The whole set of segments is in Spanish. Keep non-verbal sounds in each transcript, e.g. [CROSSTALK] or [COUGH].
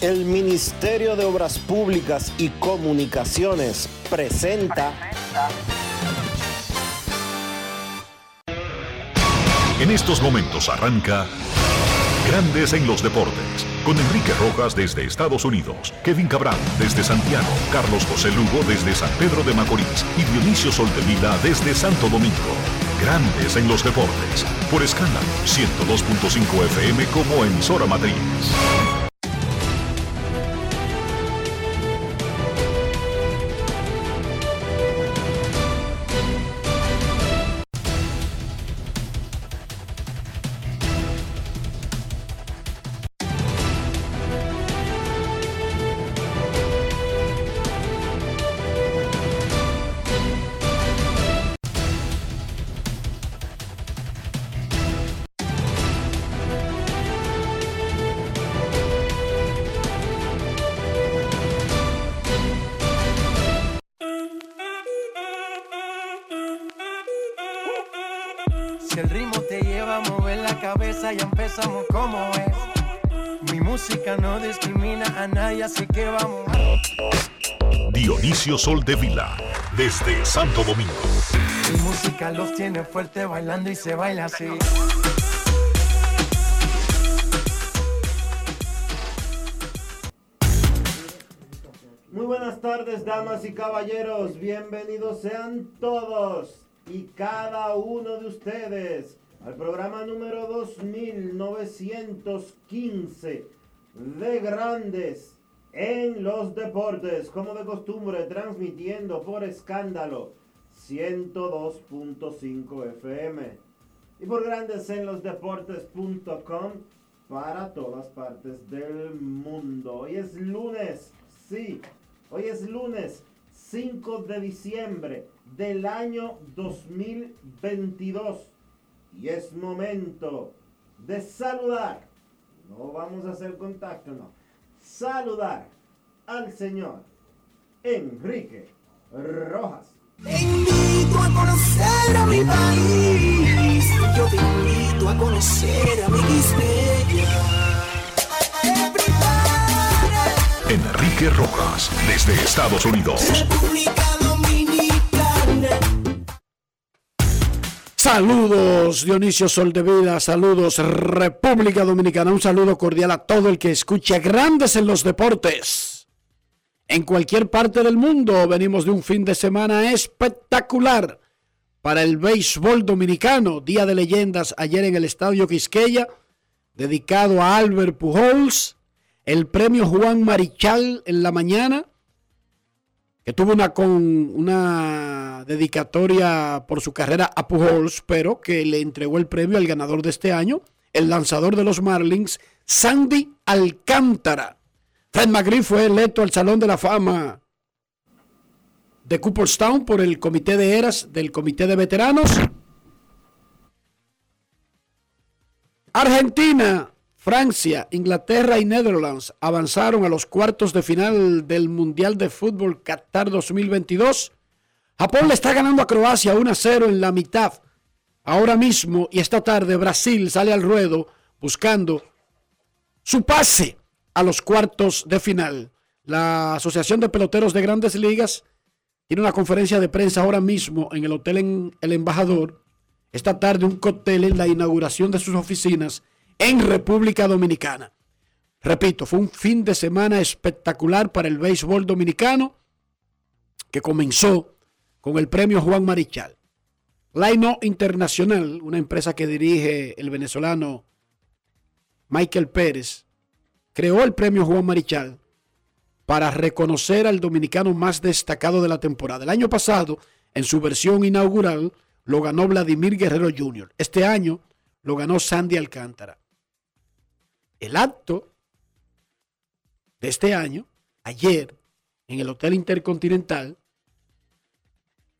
El Ministerio de Obras Públicas y Comunicaciones presenta. En estos momentos arranca Grandes en los Deportes, con Enrique Rojas desde Estados Unidos, Kevin Cabral desde Santiago, Carlos José Lugo desde San Pedro de Macorís y Dionisio Soltevila desde Santo Domingo. Grandes en los Deportes, por escándalo 102.5 FM como emisora matriz. Dionisio Soltevila, desde Santo Domingo. Mi música los tiene fuerte bailando y se baila así. Muy buenas tardes, damas y caballeros. Bienvenidos sean todos y cada uno de ustedes al programa número 2915 de Grandes en los Deportes, como de costumbre, transmitiendo por escándalo 102.5 FM y por Grandes en los Deportes.com para todas partes del mundo. Hoy es lunes, sí, hoy es lunes 5 de diciembre del año 2022 y es momento de saludar, no vamos a hacer contacto, no, saludar al señor Enrique Rojas. Te invito a conocer a mi país. Yo te invito a conocer a mi Enrique Rojas, desde Estados Unidos. República Saludos Dionisio Soldevila, saludos República Dominicana, un saludo cordial a todo el que escucha Grandes en los Deportes. En cualquier parte del mundo venimos de un fin de semana espectacular para el béisbol dominicano, Día de Leyendas ayer en el Estadio Quisqueya, dedicado a Albert Pujols, el premio Juan Marichal en la mañana, que tuvo una, con, una dedicatoria por su carrera a Pujols, pero que le entregó el premio al ganador de este año, el lanzador de los Marlins, Sandy Alcántara. Fred McGriff fue electo al Salón de la Fama de Cooperstown por el Comité de Eras del Comité de Veteranos. Argentina, Francia, Inglaterra y Netherlands avanzaron a los cuartos de final del Mundial de Fútbol Qatar 2022. Japón le está ganando a Croacia 1 a 0 en la mitad. Ahora mismo y esta tarde Brasil sale al ruedo buscando su pase a los cuartos de final. La Asociación de Peloteros de Grandes Ligas tiene una conferencia de prensa ahora mismo en el Hotel en El Embajador. Esta tarde un cóctel en la inauguración de sus oficinas en República Dominicana. Repito, fue un fin de semana espectacular para el béisbol dominicano que comenzó con el premio Juan Marichal. Laino Internacional, una empresa que dirige el venezolano Michael Pérez, creó el premio Juan Marichal para reconocer al dominicano más destacado de la temporada. El año pasado, en su versión inaugural, lo ganó Vladimir Guerrero Jr. Este año lo ganó Sandy Alcántara. El acto de este año, ayer, en el Hotel Intercontinental,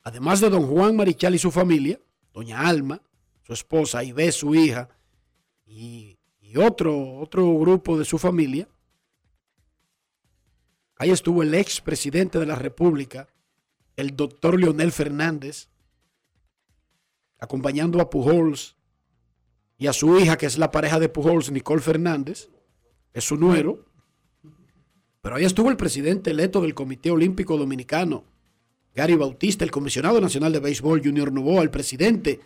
además de don Juan Marichal y su familia, doña Alma, su esposa, Ibe, su hija, y, otro, otro grupo de su familia, ahí estuvo el ex presidente de la República, el doctor Leonel Fernández, acompañando a Pujols y a su hija, que es la pareja de Pujols, Nicole Fernández, es su nuero. Pero ahí estuvo el presidente electo del Comité Olímpico Dominicano, Gary Bautista, el comisionado nacional de béisbol Junior Novoa, el presidente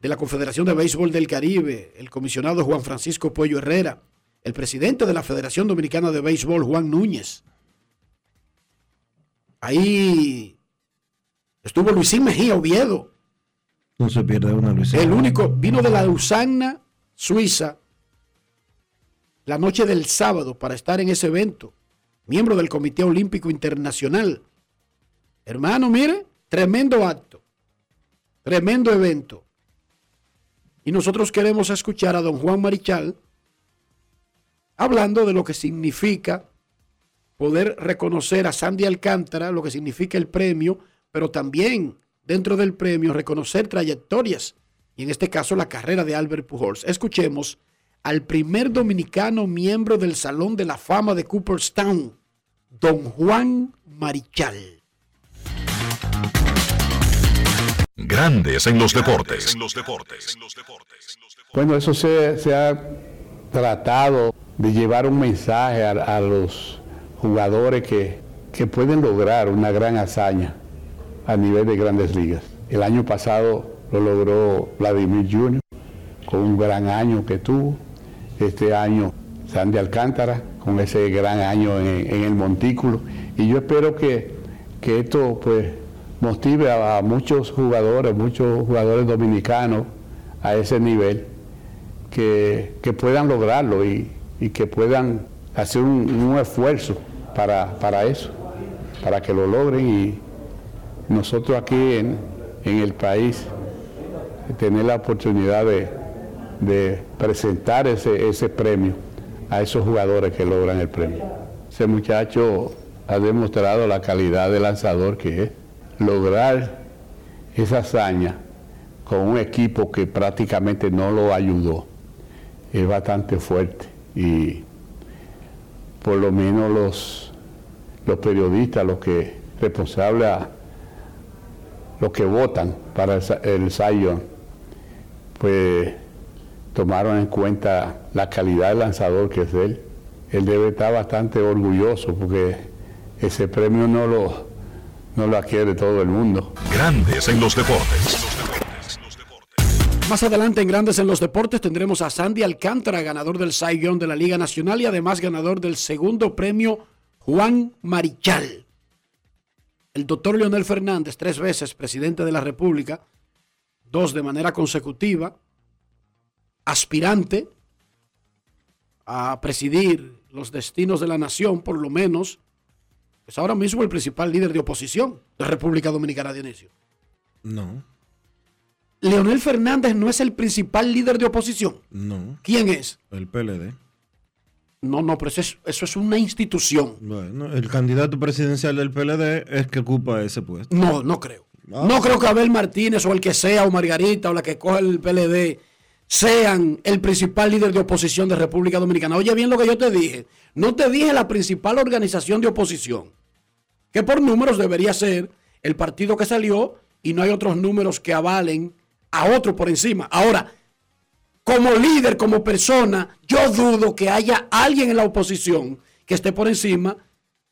de la Confederación de Béisbol del Caribe, el comisionado Juan Francisco Puello Herrera, el presidente de la Federación Dominicana de Béisbol Juan Núñez. Ahí estuvo Luisín Mejía Oviedo, No se pierde una Luisín. el único, vino de la Lausana, Suiza, la noche del sábado para estar en ese evento, miembro del Comité Olímpico Internacional. Hermano, mire, tremendo acto, tremendo evento. Y nosotros queremos escuchar a don Juan Marichal hablando de lo que significa poder reconocer a Sandy Alcántara, lo que significa el premio, pero también dentro del premio reconocer trayectorias, y en este caso la carrera de Albert Pujols. Escuchemos al primer dominicano miembro del Salón de la Fama de Cooperstown, don Juan Marichal. Grandes en los deportes. Bueno, eso se, se ha tratado de llevar un mensaje a, a los jugadores que, que pueden lograr una gran hazaña a nivel de grandes ligas. El año pasado lo logró Vladimir Jr. con un gran año que tuvo. Este año Sandy Alcántara con ese gran año en, el montículo. Y yo espero que, que esto pues motive a, a muchos jugadores, muchos jugadores dominicanos a ese nivel, que, que puedan lograrlo y, y que puedan hacer un, un esfuerzo para, para eso, para que lo logren y nosotros aquí en, el país tener la oportunidad de, presentar ese, premio a esos jugadores que logran el premio. Ese muchacho ha demostrado la calidad de lanzador que es. Lograr esa hazaña con un equipo que prácticamente no lo ayudó es bastante fuerte y por lo menos los, los periodistas, los que responsables a los que votan para el, Zion, pues tomaron en cuenta la calidad del lanzador que es él. Él debe estar bastante orgulloso porque ese premio no lo, no lo adquiere todo el mundo. Grandes en los deportes. Más adelante en Grandes en los Deportes tendremos a Sandy Alcántara, ganador del Young de la Liga Nacional y además ganador del segundo premio Juan Marichal. El doctor Leonel Fernández, tres veces presidente de la República, dos de manera consecutiva, aspirante a presidir los destinos de la nación, por lo menos, es ahora mismo el principal líder de oposición de República Dominicana, Dionisio. No, Leonel Fernández no es el principal líder de oposición. no. ¿Quién es? El PLD. No, no, pero eso es, eso es una institución. Bueno, el candidato presidencial del PLD es que ocupa ese puesto. No, no creo. No creo que Abel Martínez o el que sea, o Margarita o la que coja el PLD, sean el principal líder de oposición de República Dominicana. Oye bien lo que yo te dije. No te dije la principal organización de oposición, que por números debería ser el partido que salió y no hay otros números que avalen a otro por encima. Ahora, como líder, como persona, yo dudo que haya alguien en la oposición que esté por encima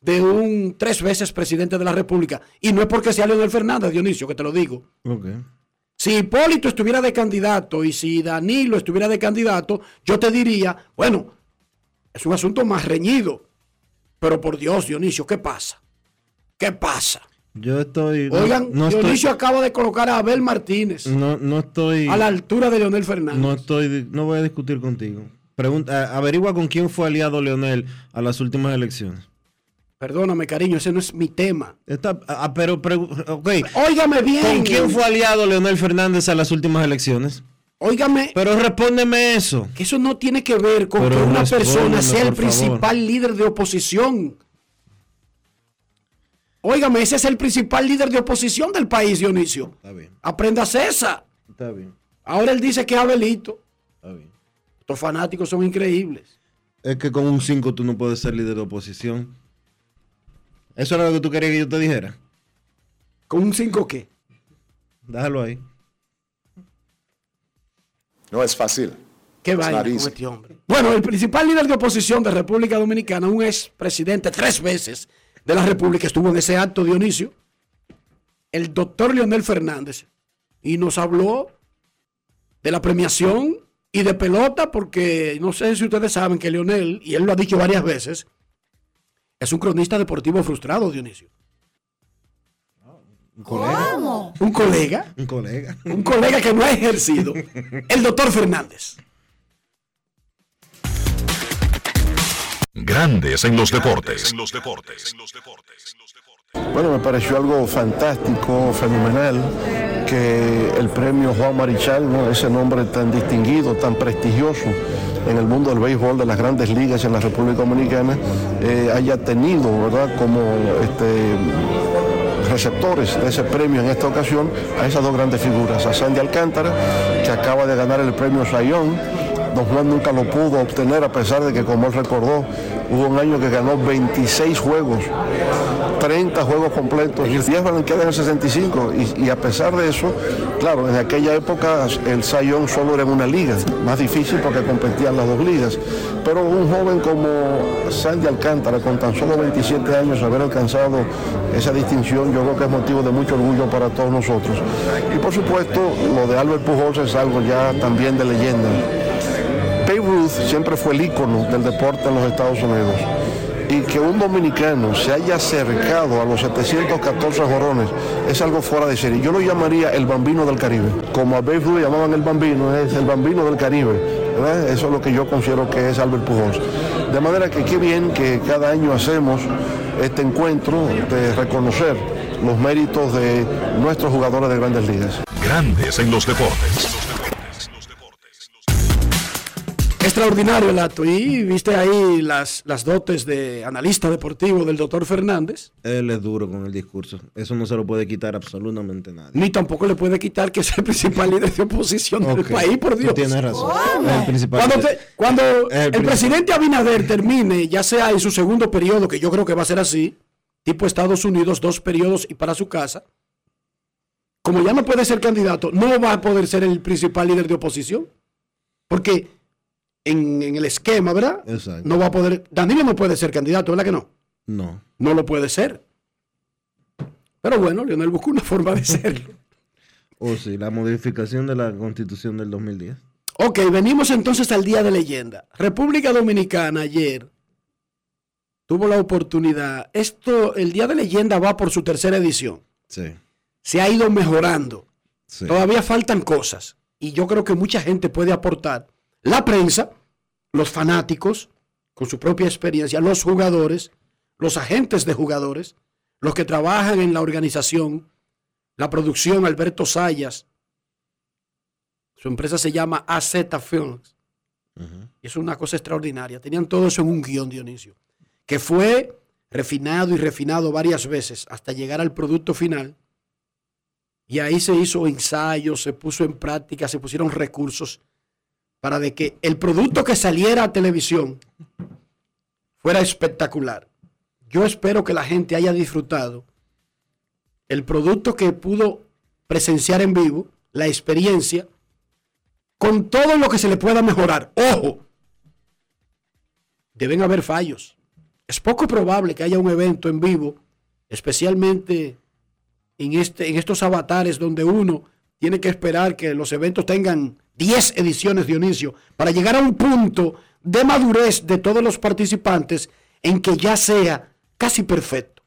de un tres veces presidente de la República. Y no es porque sea Leonel Fernández, Dionisio, que te lo digo. Si Hipólito estuviera de candidato y si Danilo estuviera de candidato, yo te diría, bueno, es un asunto más reñido. Pero por Dios, Dionisio, ¿qué pasa? ¿Qué pasa? Yo estoy. no- Oigan, no, Dionisio estoy. acaba de colocar a Abel Martínez No, no estoy. a la altura de Leonel Fernández. No estoy. No voy a discutir contigo. Pregunta, averigua con quién fue aliado Leonel a las últimas elecciones. Perdóname, cariño, ese no es mi tema. Está, ah, pero, pregu- ok. Óigame bien. ¿Con quién fue aliado Leonel Fernández a las últimas elecciones? Óigame, Pero respóndeme eso. que eso no tiene que ver con Pero que una persona sea el favor. principal líder de oposición. Óigame, ese es el principal líder de oposición del país, Dionisio. Está bien, Apréndase esa. está bien, Ahora él dice que es Abelito. está bien. Estos fanáticos son increíbles. Es que con un 5 tú no puedes ser líder de oposición. ¿Eso era lo que tú querías que yo te dijera? ¿Con un 5 qué? Déjalo ahí. No es fácil. Qué vaina con este hombre. Bueno, el principal líder de oposición de República Dominicana, un ex presidente tres veces de la República, estuvo en ese acto, Dionisio, el doctor Leonel Fernández, y nos habló de la premiación y de pelota, porque no sé si ustedes saben que Leonel, y él lo ha dicho varias veces, es un cronista deportivo frustrado, Dionisio. ¿Un colega? ¿Un colega? Un colega. Un colega que no ha ejercido. [LAUGHS] El doctor Fernández. Grandes en los deportes. Bueno, me pareció algo fantástico, fenomenal, que el premio Juan Marichal, ¿no? ese nombre tan distinguido, tan prestigioso en el mundo del béisbol de las grandes ligas en la República Dominicana, eh, haya tenido, ¿verdad?, como este, receptores de ese premio en esta ocasión a esas dos grandes figuras, a Sandy Alcántara, que acaba de ganar el premio Sayón, Don Juan nunca lo pudo obtener a pesar de que, como él recordó, hubo un año que ganó 26 juegos, 30 juegos completos y 10 queda en el 65. Y, y, a pesar de eso, claro, en aquella época el Sayón solo era en una liga, más difícil porque competían las dos ligas. Pero un joven como Sandy Alcántara, con tan solo 27 años, haber alcanzado esa distinción, yo creo que es motivo de mucho orgullo para todos nosotros. Y por supuesto, lo de Albert Pujols es algo ya también de leyenda. Babe Ruth siempre fue el ícono del deporte en los Estados Unidos. Y que un dominicano se haya acercado a los 714 jorones es algo fuera de serie. Yo lo llamaría el bambino del Caribe. Como a Babe Ruth llamaban el bambino, es el bambino del Caribe. Eso es lo que yo considero que es Albert Pujols. De manera que qué bien que cada año hacemos este encuentro de reconocer los méritos de nuestros jugadores de grandes ligas. Grandes en los deportes. Extraordinario el acto. Y viste ahí las, las dotes de analista deportivo del doctor Fernández. Él es duro con el discurso. Eso no se lo puede quitar absolutamente nadie. Ni tampoco le puede quitar que es el principal líder de oposición del país, por Dios. Tú tienes razón. Es el principal. Cuando, te- cuando El el, presidente Abinader termine, ya sea en su segundo periodo, que yo creo que va a ser así, tipo Estados Unidos, dos periodos y para su casa, como ya no puede ser candidato, no va a poder ser el principal líder de oposición. Porque en, en el esquema, ¿verdad? Exacto. No va a poder. Danilo no puede ser candidato, ¿verdad que no? No. No lo puede ser. Pero bueno, Leonel buscó una [LAUGHS] forma de serlo. O sí, la modificación de la constitución del 2010. Ok, venimos entonces al día de leyenda. República Dominicana ayer tuvo la oportunidad. Esto, el día de leyenda va por su tercera edición. Sí. Se ha ido mejorando. sí. Todavía faltan cosas. Y yo creo que mucha gente puede aportar. La prensa, los fanáticos, con su propia experiencia, los jugadores, los agentes de jugadores, los que trabajan en la organización, la producción, Alberto Sayas. Su empresa se llama AZ Films. Es una cosa extraordinaria. Tenían todo eso en un guion, Dionisio, que fue refinado y refinado varias veces hasta llegar al producto final. Y ahí se hizo ensayo, se puso en práctica, se pusieron recursos para de que el producto que saliera a televisión fuera espectacular. Yo espero que la gente haya disfrutado el producto que pudo presenciar en vivo, la experiencia, con todo lo que se le pueda mejorar. Ojo, deben haber fallos. Es poco probable que haya un evento en vivo, especialmente en, este, en estos avatares donde uno tiene que esperar que los eventos tengan 10 ediciones, Dionisio, para llegar a un punto de madurez de todos los participantes en que ya sea casi perfecto.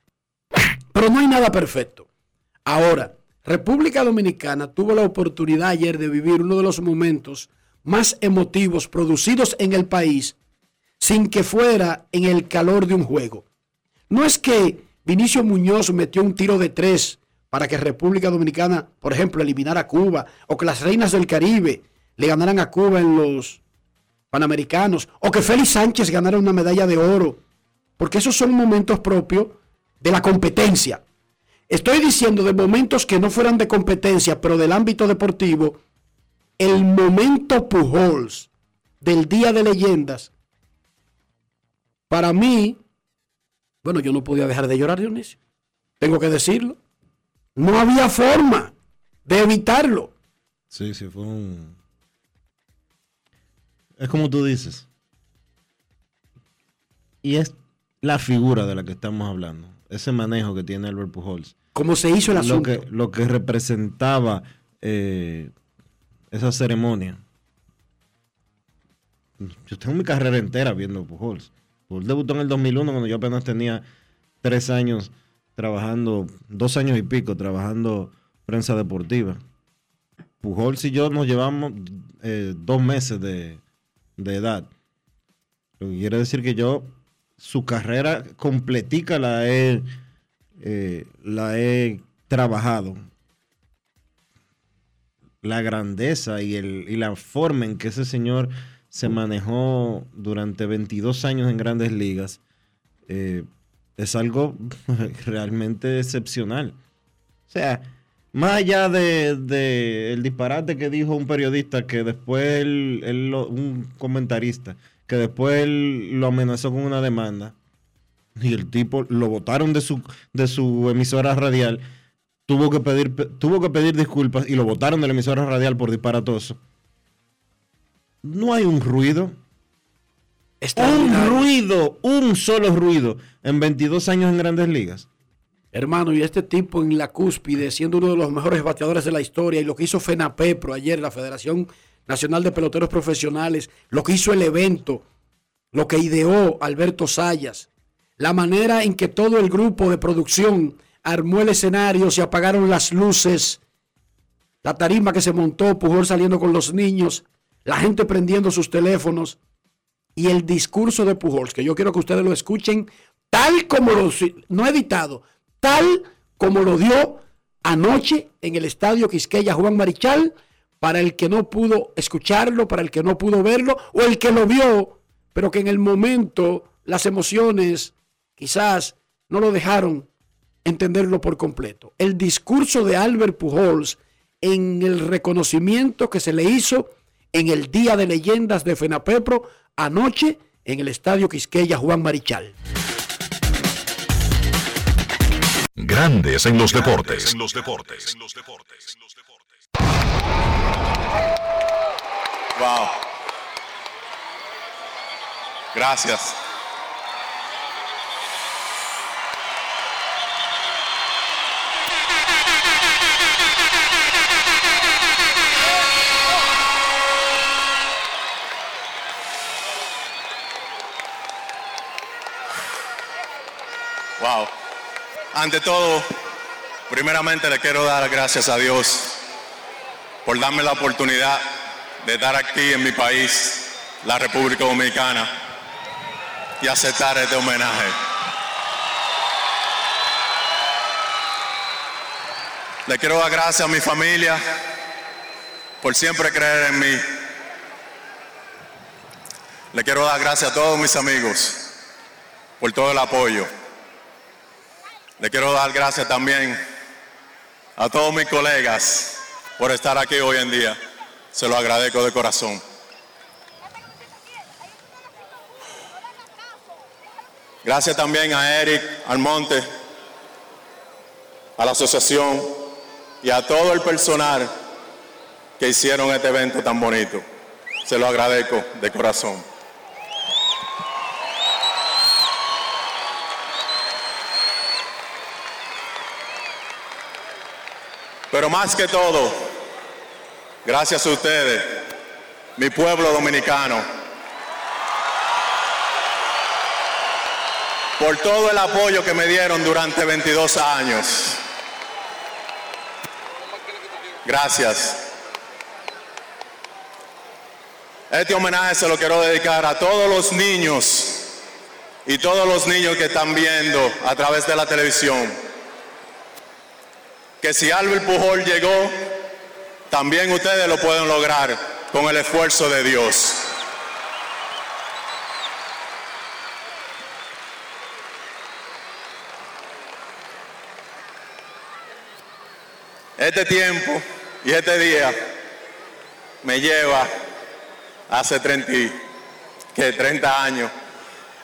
Pero no hay nada perfecto. Ahora, República Dominicana tuvo la oportunidad ayer de vivir uno de los momentos más emotivos producidos en el país sin que fuera en el calor de un juego. No es que Vinicio Muñoz metió un tiro de tres para que República Dominicana, por ejemplo, eliminara a Cuba, o que las reinas del Caribe le ganaran a Cuba en los Panamericanos, o que Félix Sánchez ganara una medalla de oro, porque esos son momentos propios de la competencia. Estoy diciendo de momentos que no fueran de competencia, pero del ámbito deportivo, el momento Pujols del Día de Leyendas, para mí, bueno, yo no podía dejar de llorar, Dionisio. Tengo que decirlo. No había forma de evitarlo. Sí, sí, fue un. Es como tú dices. Y es la figura de la que estamos hablando. Ese manejo que tiene Albert Pujols. ¿Cómo se hizo el Lo asunto? que, lo que representaba eh, esa ceremonia. Yo tengo mi carrera entera viendo Pujols. Pujols debutó en el 2001 cuando yo apenas tenía tres años trabajando, dos años y pico trabajando prensa deportiva. Pujols y yo nos llevamos eh, dos meses de, de edad. Lo que quiere decir que yo, su carrera completica la he, eh, la he trabajado. La grandeza y, el, y la forma en que ese señor se manejó durante 22 años en grandes ligas eh, es algo [LAUGHS] realmente excepcional. O sea, más allá de, de el disparate que dijo un periodista que después él, él lo- un comentarista, que después él lo amenazó con una demanda y el tipo lo votaron de su, de su emisora radial, tuvo que pedir, tuvo que pedir disculpas y lo votaron de la emisora radial por disparatoso. No hay un ruido. Un Extraordinario. ruido, un solo ruido en 22 años en grandes ligas. Hermano, y este tipo en la cúspide, siendo uno de los mejores bateadores de la historia, y lo que hizo FENAPEPRO ayer, la Federación Nacional de Peloteros Profesionales, lo que hizo el evento, lo que ideó Alberto Sayas, la manera en que todo el grupo de producción armó el escenario, se apagaron las luces, la tarima que se montó, Pujol saliendo con los niños, la gente prendiendo sus teléfonos, y el discurso de Pujols, que yo quiero que ustedes lo escuchen tal como lo, no editado, tal como lo dio anoche en el estadio Quisqueya Juan Marichal, para el que no pudo escucharlo, para el que no pudo verlo, o el que lo vio, pero que en el momento las emociones quizás no lo dejaron entenderlo por completo. El discurso de Albert Pujols en el reconocimiento que se le hizo en el Día de Leyendas de FENAPEPRO anoche en el Estadio Quisqueya Juan Marichal. Grandes en los deportes. En los deportes. Wow. Gracias. Ante todo, primeramente le quiero dar gracias a Dios por darme la oportunidad de estar aquí en mi país, la República Dominicana, y aceptar este homenaje. Le quiero dar gracias a mi familia por siempre creer en mí. Le quiero dar gracias a todos mis amigos por todo el apoyo. Le quiero dar gracias también a todos mis colegas por estar aquí hoy en día. Se lo agradezco de corazón. Gracias también a Eric Almonte, a la asociación y a todo el personal que hicieron este evento tan bonito. Se lo agradezco de corazón. Pero más que todo, gracias a ustedes, mi pueblo dominicano, por todo el apoyo que me dieron durante 22 años. Gracias. Este homenaje se lo quiero dedicar a todos los niños y todos los niños que están viendo a través de la televisión que si Albert Pujol llegó, también ustedes lo pueden lograr con el esfuerzo de Dios. Este tiempo y este día me lleva hace 30, y- que 30 años,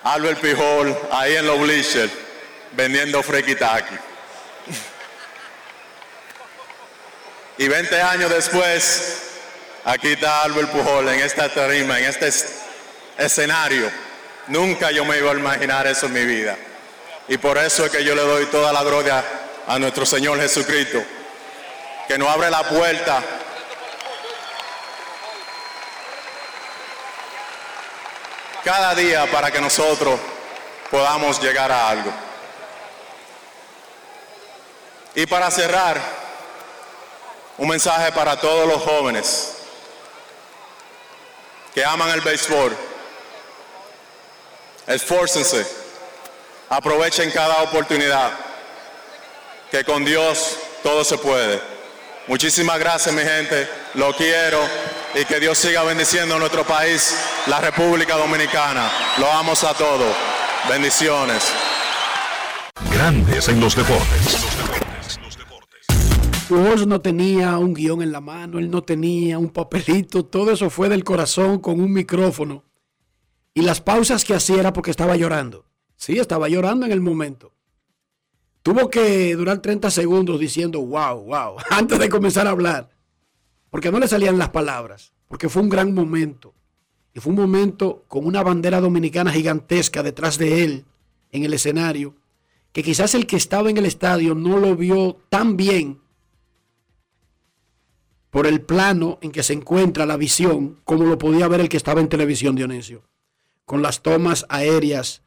Albert Pujol ahí en los bleachers vendiendo frequitaki. Y 20 años después, aquí está Albert Pujol en esta tarima, en este escenario. Nunca yo me iba a imaginar eso en mi vida. Y por eso es que yo le doy toda la gloria a nuestro Señor Jesucristo, que nos abre la puerta cada día para que nosotros podamos llegar a algo. Y para cerrar, un mensaje para todos los jóvenes que aman el béisbol. Esfórcense, aprovechen cada oportunidad, que con Dios todo se puede. Muchísimas gracias mi gente, lo quiero y que Dios siga bendiciendo a nuestro país, la República Dominicana. Lo amos a todos. Bendiciones. Grandes en los deportes. No tenía un guion en la mano, él no tenía un papelito, todo eso fue del corazón con un micrófono. Y las pausas que hacía era porque estaba llorando. Sí, estaba llorando en el momento. Tuvo que durar 30 segundos diciendo wow, wow, [LAUGHS] antes de comenzar a hablar. Porque no le salían las palabras. Porque fue un gran momento. Y fue un momento con una bandera dominicana gigantesca detrás de él en el escenario. Que quizás el que estaba en el estadio no lo vio tan bien por el plano en que se encuentra la visión, como lo podía ver el que estaba en televisión, Dionisio, con las tomas aéreas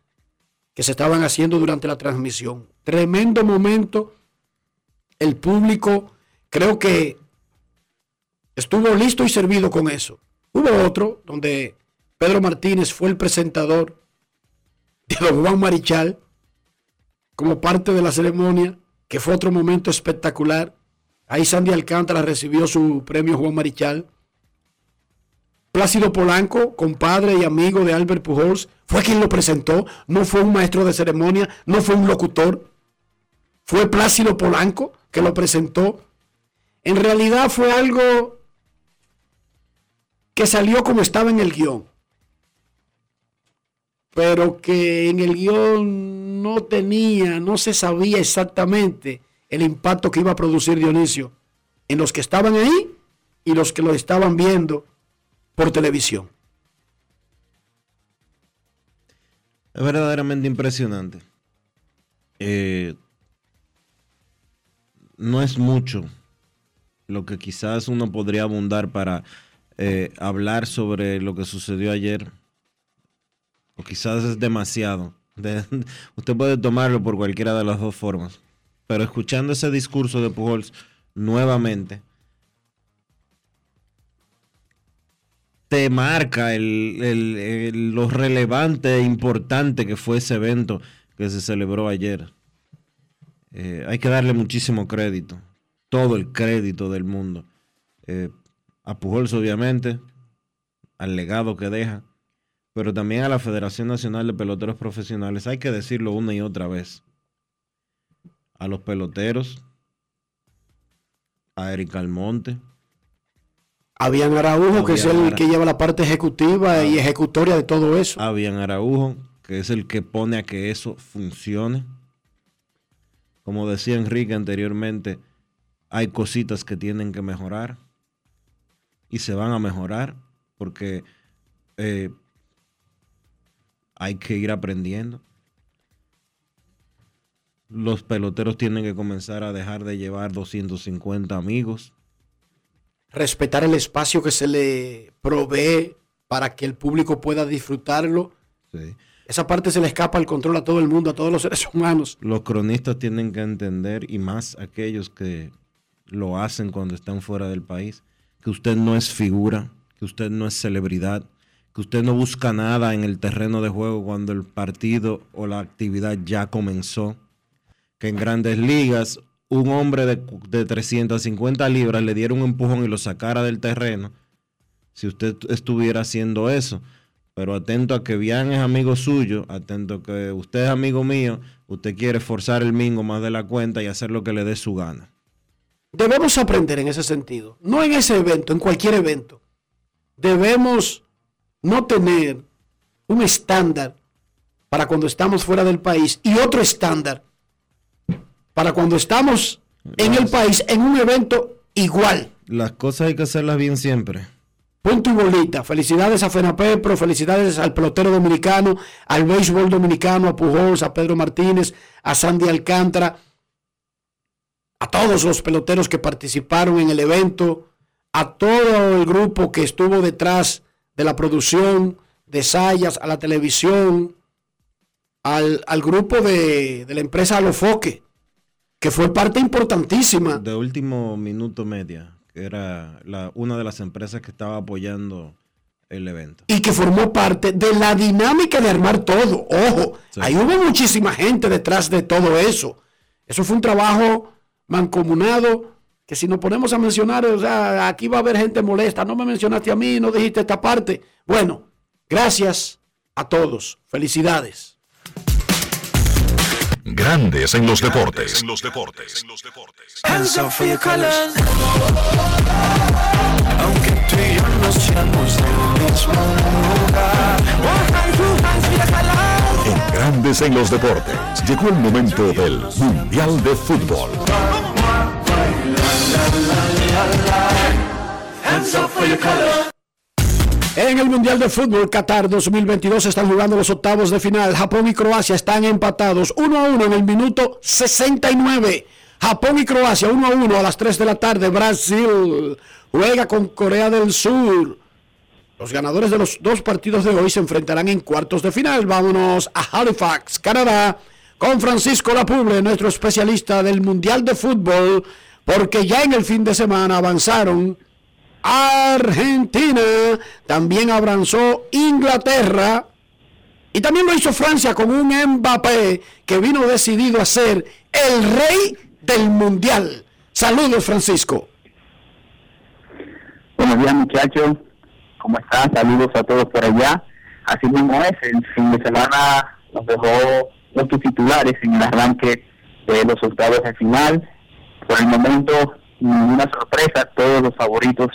que se estaban haciendo durante la transmisión. Tremendo momento. El público creo que estuvo listo y servido con eso. Hubo otro donde Pedro Martínez fue el presentador de don Juan Marichal como parte de la ceremonia, que fue otro momento espectacular. Ahí Sandy Alcántara recibió su premio Juan Marichal. Plácido Polanco, compadre y amigo de Albert Pujols, fue quien lo presentó. No fue un maestro de ceremonia, no fue un locutor. Fue Plácido Polanco que lo presentó. En realidad fue algo que salió como estaba en el guion. Pero que en el guion no tenía, no se sabía exactamente el impacto que iba a producir Dionisio en los que estaban ahí y los que lo estaban viendo por televisión. Es verdaderamente impresionante. Eh, no es mucho lo que quizás uno podría abundar para eh, hablar sobre lo que sucedió ayer. O quizás es demasiado. De- [LAUGHS] usted puede tomarlo por cualquiera de las dos formas. Pero escuchando ese discurso de Pujols nuevamente, te marca el, lo relevante e importante que fue ese evento que se celebró ayer. Eh, hay que darle muchísimo crédito, todo el crédito del mundo. Eh, a Pujols, obviamente, al legado que deja, pero también a la Federación Nacional de Peloteros Profesionales. Hay que decirlo una y otra vez. A los peloteros, a Eric Almonte, Habían Araujo, que es el Ara- que lleva la parte ejecutiva y ejecutoria de todo eso. a Bian Araujo, que es el que pone a que eso funcione. Como decía Enrique anteriormente, hay cositas que tienen que mejorar y se van a mejorar porque eh, hay que ir aprendiendo. Los peloteros tienen que comenzar a dejar de llevar 250 amigos. Respetar el espacio que se le provee para que el público pueda disfrutarlo. Sí. Esa parte se le escapa al control a todo el mundo, a todos los seres [LAUGHS] humanos. Los cronistas tienen que entender, y más aquellos que lo hacen cuando están fuera del país, que usted no es figura, que usted no es celebridad, que usted no busca nada en el terreno de juego cuando el partido o la actividad ya comenzó, que en grandes ligas un hombre de, de 350 libras le diera un empujón y lo sacara del terreno, si usted estuviera haciendo eso. Pero atento a que Bian es amigo suyo, atento a que usted es amigo mío, usted quiere forzar el mingo más de la cuenta y hacer lo que le dé su gana. Debemos aprender en ese sentido. No en ese evento, en cualquier evento. Debemos no tener un estándar para cuando estamos fuera del país y otro estándar para cuando estamos en el país en un evento igual. Las cosas hay que hacerlas bien siempre. Punto y bolita. Felicidades a FENAPEPRO, felicidades al pelotero dominicano, al béisbol dominicano, a Pujols, a Pedro Martínez, a Sandy Alcántara, a todos los peloteros que participaron en el evento, a todo el grupo que estuvo detrás de la producción de Sayas, a la televisión, al, al grupo de, de la empresa Alofoque, que fue parte importantísima. De último minuto media, que era la, una de las empresas que estaba apoyando el evento. y que formó parte de la dinámica de armar todo. Ojo, Sí. ahí hubo muchísima gente detrás de todo eso. Eso fue un trabajo mancomunado que si nos ponemos a mencionar, o sea, aquí va a haber gente molesta. No me mencionaste a mí, no dijiste esta parte. Bueno, gracias a todos. Felicidades. Grandes en los deportes. Hands up for your colors. Aunque tú y yo no seamos del mismo lugar. En Grandes en los deportes. Llegó el momento del Mundial de Fútbol. Hands up for your colors. En el Mundial de Fútbol Qatar 2022 están jugando los octavos de final. Japón y Croacia están empatados 1 a 1 en el minuto 69. Japón y Croacia 1 a 1 a las 3 de la tarde. Brasil juega con Corea del Sur. Los ganadores de los dos partidos de hoy se enfrentarán en cuartos de final. Vámonos a Halifax, Canadá, con Francisco Lapuble, nuestro especialista del Mundial de Fútbol, porque ya en el fin de semana avanzaron Argentina, también avanzó Inglaterra y también lo hizo Francia con un Mbappé que vino decidido a ser el rey del mundial. Saludos, Francisco. Buenos días muchachos, ¿cómo están? Saludos a todos por allá. Así mismo es, el fin de semana nos dejó los titulares en el arranque de los octavos de final. Por el momento, ninguna sorpresa, todos los favoritos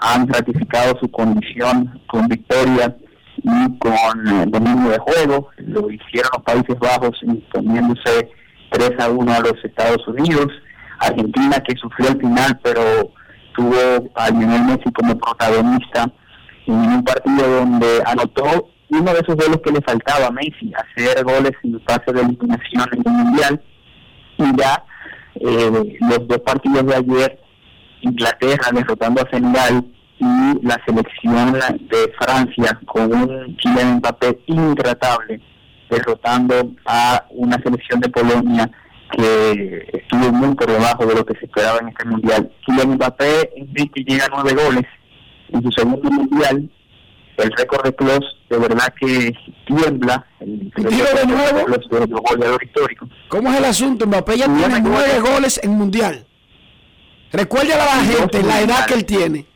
han ratificado su condición con victoria y con dominio de juego. Lo hicieron los Países Bajos imponiéndose 3 a 1 a los Estados Unidos. Argentina que sufrió al final, pero tuvo a Lionel Messi como protagonista en un partido donde anotó uno de esos goles que le faltaba a Messi, hacer goles en el pase de eliminación en el Mundial. Y ya eh, los dos partidos de ayer, Inglaterra derrotando a Senegal y la selección de Francia con un Kylian Mbappé intratable derrotando a una selección de Polonia que estuvo muy por debajo de lo que se esperaba en este mundial. Kylian Mbappé Enrique llega a nueve goles en su segundo mundial. El récord de Klose de verdad que tiembla. El Tiro de nuevo. Los, de los goleador histórico. ¿Cómo es el asunto? Mbappé ya tiene nueve goles en mundial. Recuerde a la gente la edad que él tiene.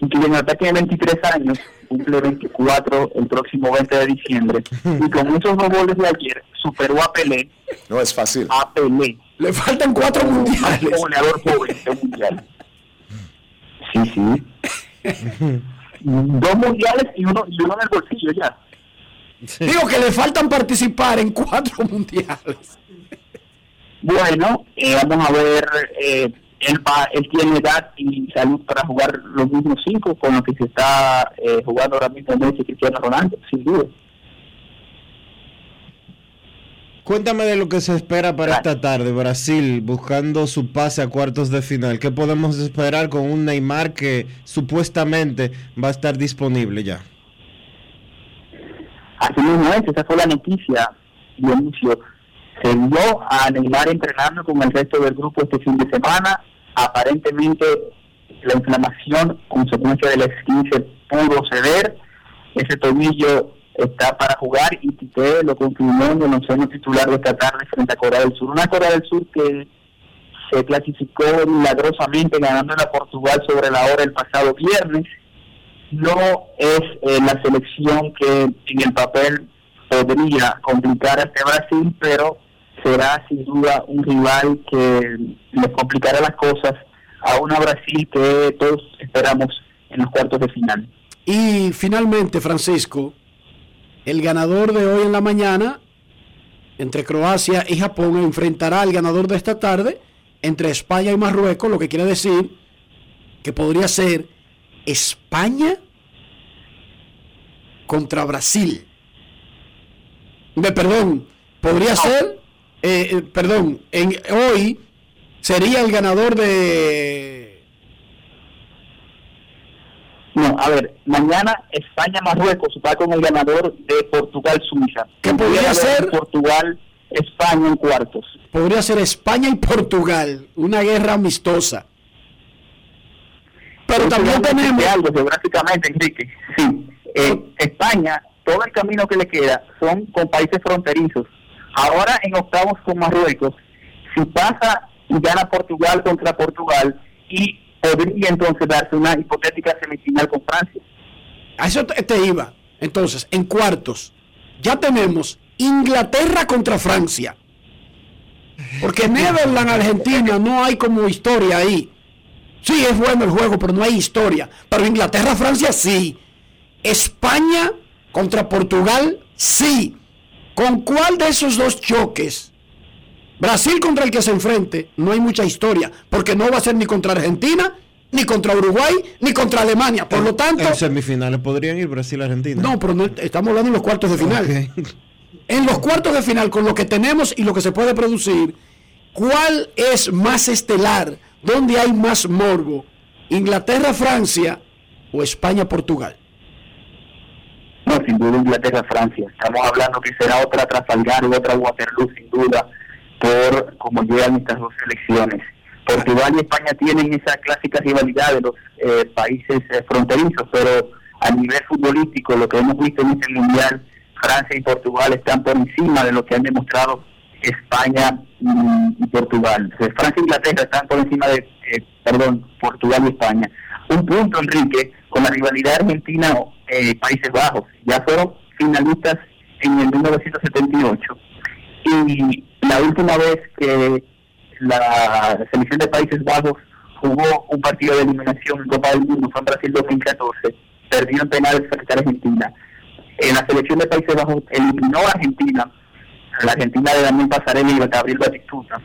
Mbappé tiene 23 años, cumple 24 el próximo 20 de diciembre. Y con esos dos goles de ayer superó a Pelé. No es fácil. A Pelé. Le faltan cuatro mundiales. Un goleador joven de mundial. Sí, sí. Dos mundiales y uno, y uno en el bolsillo ya. Digo que le faltan participar en cuatro mundiales. Bueno, eh, vamos a ver, eh, él, va, él tiene edad y salud para jugar los mismos cinco con los que se está eh, jugando ahora mismo Messi y Cristiano Ronaldo, sin duda. Cuéntame de lo que se espera para esta tarde. Brasil buscando su pase a cuartos de final. ¿Qué podemos esperar con un Neymar que supuestamente va a estar disponible ya? Así mismo es, esa fue la noticia, Dionisio. Se vio a Neymar entrenando con el resto del grupo este fin de semana. Aparentemente la inflamación consecuencia del esguince pudo ceder. Ese tobillo está para jugar y Tite lo confirmó en el onceno titular de esta tarde frente a Corea del Sur. Una Corea del Sur que se clasificó milagrosamente ganando a Portugal sobre la hora el pasado viernes. No es eh, la selección que en el papel podría complicar a este Brasil, pero será sin duda un rival que le complicará las cosas a una Brasil que todos esperamos en los cuartos de final. Y finalmente, Francisco, el ganador de hoy en la mañana, entre Croacia y Japón, enfrentará al ganador de esta tarde, entre España y Marruecos, lo que quiere decir que podría ser España contra Brasil. De, perdón, podría ser, eh, eh, perdón, en, hoy sería el ganador de... No, a ver, mañana España-Marruecos va con el ganador de Portugal-Suiza. ¿Qué podría ser? Portugal-España en cuartos. Podría ser España y Portugal, una guerra amistosa. Pero también tenemos... Algo geográficamente, Enrique. Sí, eh, España, todo el camino que le queda son con países fronterizos. Ahora en octavos con Marruecos, si pasa y gana Portugal contra Portugal y podría entonces darse una hipotética semifinal con Francia. A eso te, te iba. Entonces, en cuartos, ya tenemos Inglaterra contra Francia. Porque [LAUGHS] Netherlands, Argentina, no hay como historia ahí. Sí, es bueno el juego, pero no hay historia. Pero Inglaterra, Francia, sí. España contra Portugal, sí. ¿Con cuál de esos dos choques? Brasil contra el que se enfrente, no hay mucha historia, porque no va a ser ni contra Argentina, ni contra Uruguay, ni contra Alemania. Por lo tanto... En semifinales podrían ir Brasil-Argentina. No, pero no, estamos hablando en los cuartos de final. Okay. En los cuartos de final, con lo que tenemos y lo que se puede producir, ¿cuál es más estelar? ¿Dónde hay más morbo? ¿Inglaterra-Francia o España-Portugal? Sin duda Inglaterra-Francia. Estamos hablando que será otra Trafalgar u otra Waterloo, sin duda, por cómo llegan estas dos selecciones. Portugal y España tienen esa clásica rivalidad de los eh, países eh, fronterizos, pero a nivel futbolístico, lo que hemos visto en este mundial, Francia y Portugal están por encima de lo que han demostrado España y, Portugal. Francia e Inglaterra están por encima de, eh, perdón, Portugal y España. Un punto, Enrique, con la rivalidad Argentina eh, Bajos. Ya fueron finalistas en el 1978 y la última vez que la selección de Países Bajos jugó un partido de eliminación en Copa del Mundo fue en Brasil 2014, perdió en penales frente a Argentina. En la selección de Países Bajos eliminó a Argentina, la Argentina de Daniel Pasarelli y Gabriel Batistuta,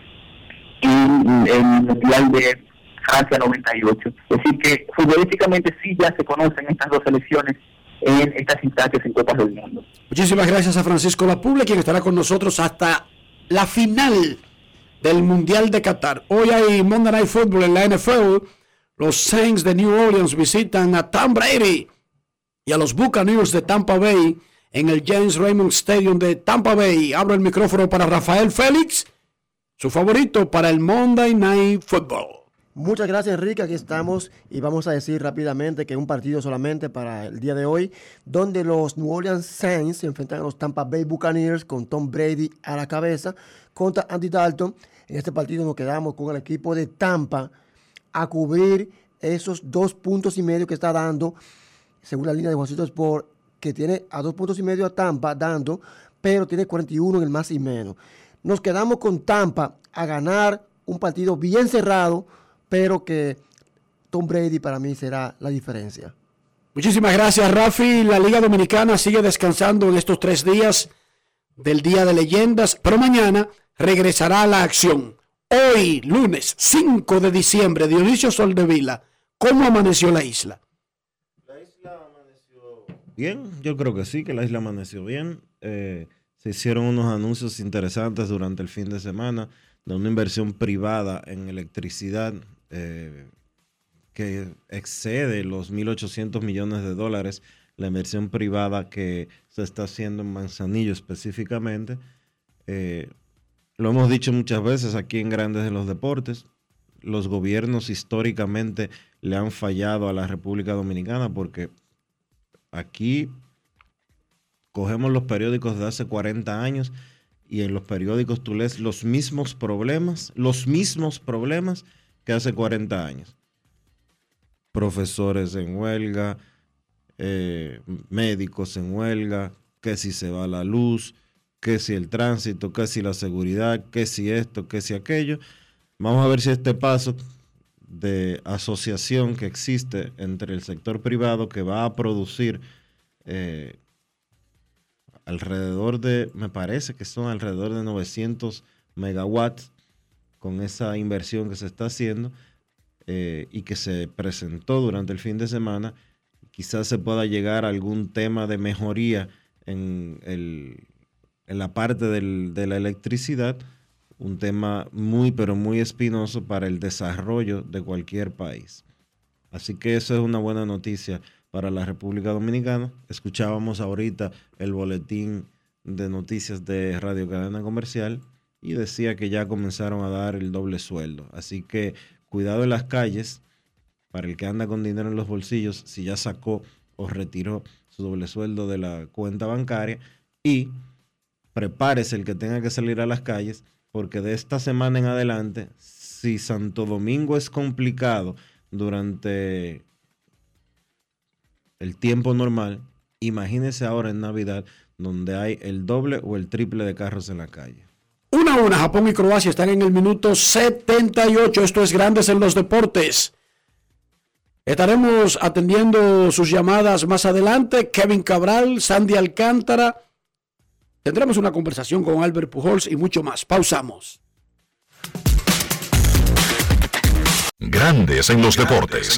y en el Mundial de Francia 98. Es decir, que futbolísticamente sí ya se conocen estas dos selecciones en estas instancias en Copas del Mundo. Muchísimas gracias a Francisco Lapuble, quien estará con nosotros hasta la final del Mundial de Qatar. Hoy hay Monday Night Football en la NFL. Los Saints de New Orleans visitan a Tom Brady y a los Buccaneers de Tampa Bay en el James Raymond Stadium de Tampa Bay. Abro el micrófono para Rafael Félix, su favorito para el Monday Night Football. Muchas gracias Enrique, aquí estamos y vamos a decir rápidamente que un partido solamente para el día de hoy, donde los New Orleans Saints se enfrentan a los Tampa Bay Buccaneers con Tom Brady a la cabeza contra Andy Dalton. En este partido nos quedamos con el equipo de Tampa a cubrir esos dos puntos y medio que está dando, según la línea de Juancito Sport, que tiene a dos puntos y medio a Tampa dando, pero tiene 41 en el más y menos. Nos quedamos con Tampa a ganar un partido bien cerrado pero que Tom Brady para mí será la diferencia. Muchísimas gracias, Rafi. La Liga Dominicana sigue descansando en estos tres días del Día de Leyendas, pero mañana regresará a la acción. Hoy, lunes 5 de diciembre, Dionisio Soldevila, ¿cómo amaneció la isla? La isla amaneció bien, yo creo que sí, que la isla amaneció bien. Eh, se hicieron unos anuncios interesantes durante el fin de semana de una inversión privada en electricidad eh, que excede los 1.800 millones de dólares, la inversión privada que se está haciendo en Manzanillo específicamente. Eh, lo hemos dicho muchas veces aquí en Grandes de los Deportes, los gobiernos históricamente le han fallado a la República Dominicana porque aquí cogemos los periódicos de hace 40 años y en los periódicos tú lees los mismos problemas, los mismos problemas que hace 40 años. Profesores en huelga, eh, médicos en huelga, que si se va la luz, que si el tránsito, que si la seguridad, que si esto, que si aquello. Vamos a ver si este paso de asociación que existe entre el sector privado que va a producir eh, alrededor de, me parece que son alrededor de 900 megawatts con esa inversión que se está haciendo, eh, y que se presentó durante el fin de semana, quizás se pueda llegar a algún tema de mejoría en, el, en la parte del- de la electricidad, un tema muy, pero muy espinoso para el desarrollo de cualquier país. Así que eso es una buena noticia para la República Dominicana. Escuchábamos ahorita el boletín de noticias de Radio Cadena Comercial y decía que ya comenzaron a dar el doble sueldo. Así que cuidado en las calles para el que anda con dinero en los bolsillos, si ya sacó o retiró su doble sueldo de la cuenta bancaria y prepárese el que tenga que salir a las calles porque de esta semana en adelante, si Santo Domingo es complicado durante el tiempo normal, imagínese ahora en Navidad donde hay el doble o el triple de carros en la calle. Una a una, Japón y Croacia están en el minuto 78. Esto es Grandes en los Deportes. Estaremos atendiendo sus llamadas más adelante. Kevin Cabral, Sandy Alcántara. Tendremos una conversación con Albert Pujols y mucho más. Pausamos. Grandes en los deportes.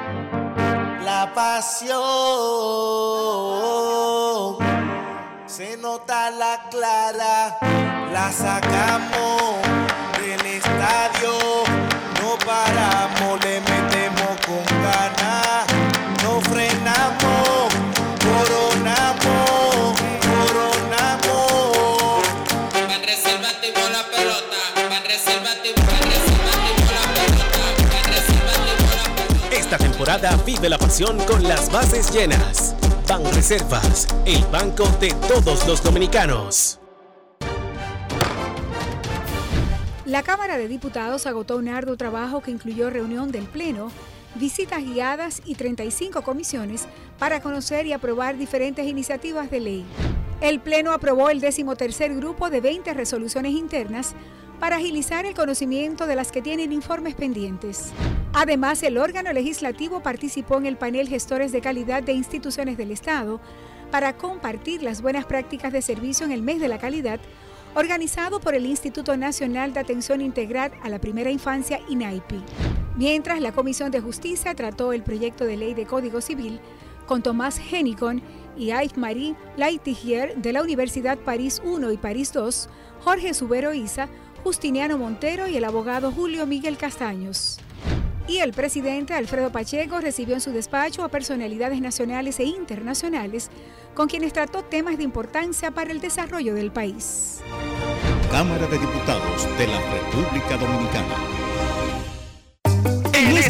la pasión. Se nota la clara la sacamos del estadio. No paramos le metemos vive la pasión con las bases llenas. Ban Reservas, el banco de todos los dominicanos. La Cámara de Diputados agotó un arduo trabajo que incluyó reunión del Pleno, visitas guiadas y 35 comisiones para conocer y aprobar diferentes iniciativas de ley. El Pleno aprobó el decimotercer grupo de 20 resoluciones internas para agilizar el conocimiento de las que tienen informes pendientes. Además, el órgano legislativo participó en el panel Gestores de Calidad de Instituciones del Estado para compartir las buenas prácticas de servicio en el mes de la calidad, organizado por el Instituto Nacional de Atención Integral a la Primera Infancia, INAIPI. Mientras la Comisión de Justicia trató el proyecto de ley de Código Civil con Tomás Henicon y Yves-Marie Laitigier de la Universidad París I y París II, Jorge Subero Isa, Justiniano Montero y el abogado Julio Miguel Castaños. Y el presidente Alfredo Pacheco recibió en su despacho a personalidades nacionales e internacionales con quienes trató temas de importancia para el desarrollo del país. Cámara de Diputados de la República Dominicana.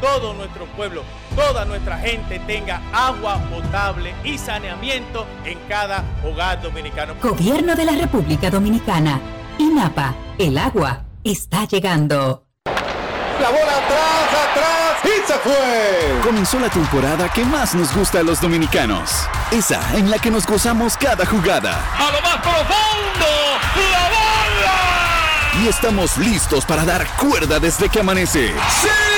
todo nuestro pueblo, toda nuestra gente tenga agua potable y saneamiento en cada hogar dominicano. Gobierno de la República Dominicana. INAPA. El agua está llegando. La bola atrás, atrás y se fue. Comenzó la temporada que más nos gusta a los dominicanos. Esa en la que nos gozamos cada jugada. A lo más profundo, la bola. Y estamos listos para dar cuerda desde que amanece. ¡Señores!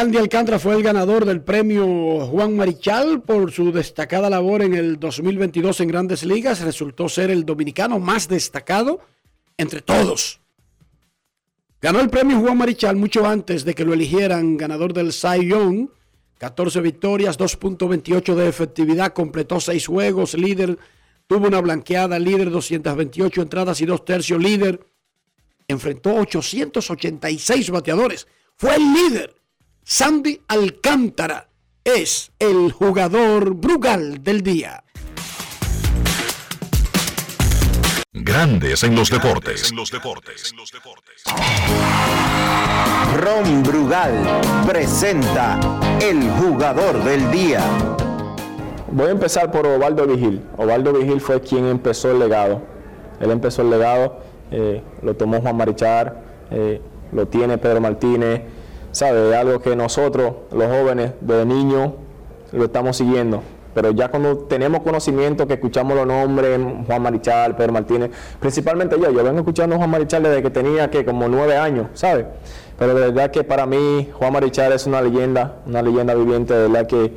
Sandy Alcántara fue el ganador del premio Juan Marichal por su destacada labor en el 2022 en Grandes Ligas. Resultó ser el dominicano más destacado entre todos. Ganó el premio Juan Marichal mucho antes de que lo eligieran ganador del Cy Young. 14 victorias, 2.28 de efectividad, completó 6 juegos, líder, tuvo una blanqueada, líder, 228 entradas y 2 tercios, líder. Enfrentó 886 bateadores. Fue el líder. Sandy Alcántara es el jugador Brugal del día. Grandes en los deportes. Ron Brugal presenta el jugador del día. Voy a empezar por Ovaldo Vigil. Ovaldo Vigil fue quien empezó el legado. Él empezó el legado, eh, lo tomó Juan Marichar, eh, lo tiene Pedro Martínez, ¿sabe? Algo que nosotros, los jóvenes, de niños, lo estamos siguiendo. Pero ya cuando tenemos conocimiento, que escuchamos los nombres, Juan Marichal, Pedro Martínez, principalmente yo, yo vengo escuchando a Juan Marichal desde que tenía que como nueve años, ¿sabe? Pero de verdad que para mí Juan Marichal es una leyenda, una leyenda viviente, de verdad que,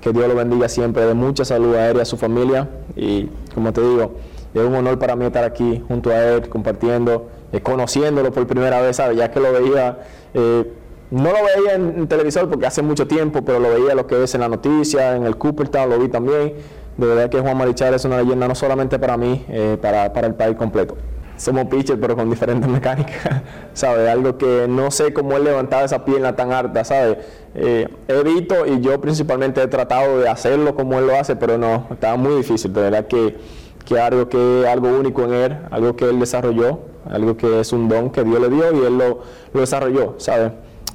que Dios lo bendiga siempre, de mucha salud a él y a su familia. Y como te digo, es un honor para mí estar aquí junto a él, compartiendo, eh, conociéndolo por primera vez, ¿sabe? Ya que lo veía... Eh, no lo veía en, televisor porque hace mucho tiempo, pero lo veía lo que es en la noticia, en el Cooperstown, lo vi también. De verdad que Juan Marichal es una leyenda no solamente para mí, eh, para, para, el país completo. Somos pitchers, pero con diferentes [LAUGHS] mecánicas, ¿sabes? Algo que no sé cómo él levantaba esa pierna tan alta, ¿sabes? Eh, he visto y yo principalmente he tratado de hacerlo como él lo hace, pero no, estaba muy difícil. De verdad que, que algo que algo único en él, algo que él desarrolló, algo que es un don que Dios le dio y él lo, lo desarrolló, ¿sabes?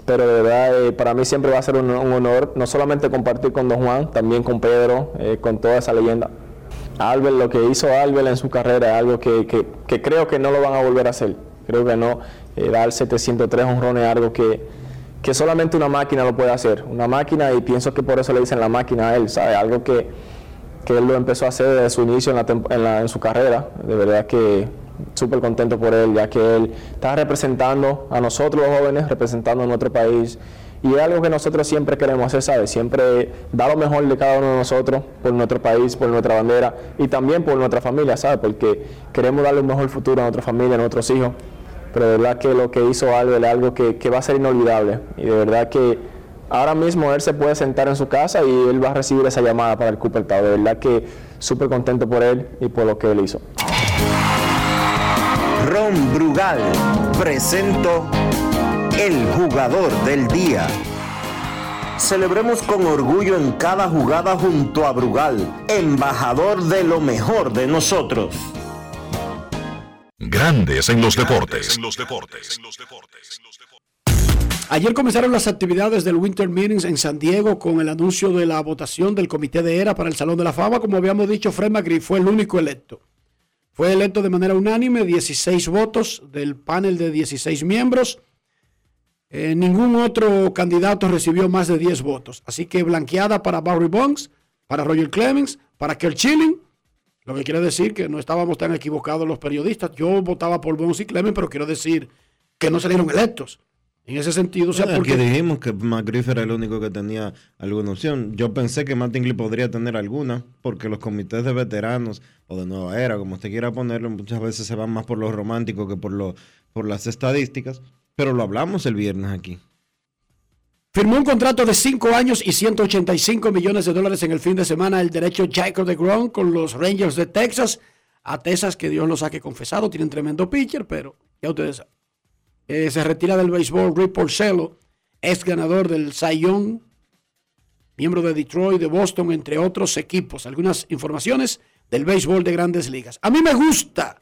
Pero de verdad eh, para mí siempre va a ser un, honor no solamente compartir con Don Juan, también con Pedro, eh, con toda esa leyenda. Albert, lo que hizo Albert en su carrera es algo que, que, que, creo que no lo van a volver a hacer. Creo que no. Eh, dar 703 honrones es algo que, que solamente una máquina lo puede hacer. Una máquina, y pienso que por eso le dicen la máquina a él, ¿sabe? Algo que, que él lo empezó a hacer desde su inicio en, la, en, la, en su carrera. De verdad que súper contento por él, ya que él está representando a nosotros los jóvenes, representando a nuestro país. Y es algo que nosotros siempre queremos hacer, ¿sabes? Siempre dar lo mejor de cada uno de nosotros por nuestro país, por nuestra bandera y también por nuestra familia, ¿sabes? Porque queremos darle un mejor futuro a nuestra familia, a nuestros hijos. Pero de verdad que lo que hizo Albert es algo que, que va a ser inolvidable. Y de verdad que ahora mismo él se puede sentar en su casa y él va a recibir esa llamada para el Cooper. De verdad que súper contento por él y por lo que él hizo. Brugal presento el jugador del día. Celebremos con orgullo en cada jugada junto a Brugal, embajador de lo mejor de nosotros. Grandes en los deportes. Ayer comenzaron las actividades del Winter Meetings en San Diego con el anuncio de la votación del comité de era para el Salón de la Fama. Como habíamos dicho, Fred McGriff fue el único electo. Fue electo de manera unánime, 16 votos del panel de 16 miembros. Eh, ningún otro candidato recibió más de 10 votos. Así que blanqueada para Barry Bonds, para Roger Clemens, para Kerr Chilling. Lo que quiere decir que no estábamos tan equivocados los periodistas. Yo votaba por Bonds y Clemens, pero quiero decir que no salieron electos. En ese sentido, o sea, Bueno, porque Aquí dijimos que McGriff era el único que tenía alguna opción. Yo pensé que Mattingly podría tener alguna, porque los comités de veteranos o de nueva era, como usted quiera ponerlo, muchas veces se van más por lo romántico que por, lo, por las estadísticas. Pero lo hablamos el viernes aquí. Firmó un contrato de 5 años y 185 millones de dólares en el fin de semana el derecho Jacob de Grom con los Rangers de Texas. A Texas, que Dios los saque confesado, tienen tremendo pitcher, pero ya ustedes saben. Eh, se retira del béisbol Rick Porcello, ex ganador del Cy Young, miembro de Detroit, de Boston, entre otros equipos. Algunas informaciones del béisbol de grandes ligas. A mí me gusta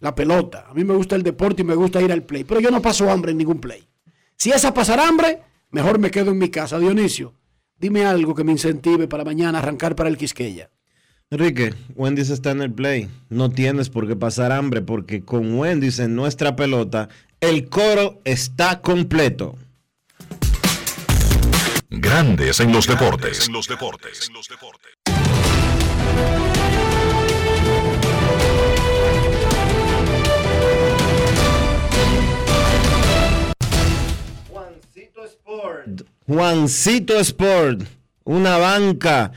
la pelota, a mí me gusta el deporte y me gusta ir al play, pero yo no paso hambre en ningún play. Si es a pasar hambre, mejor me quedo en mi casa. Dionisio, dime algo que me incentive para mañana arrancar para el Quisqueya. Enrique, Wendy's está en el play. No tienes por qué pasar hambre porque con Wendy's en nuestra pelota, el coro está completo. Grandes en los deportes. Juancito Sport, una banca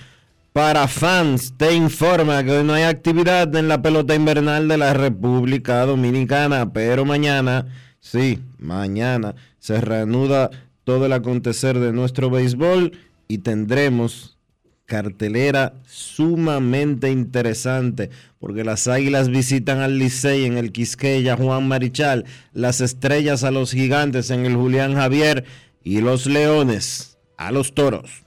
para fans, te informa que hoy no hay actividad en la pelota invernal de la República Dominicana, pero mañana, sí, mañana se reanuda todo el acontecer de nuestro béisbol y tendremos cartelera sumamente interesante porque las Águilas visitan al Licey en el Quisqueya Juan Marichal, las Estrellas a los Gigantes en el Julián Javier y los Leones a los Toros.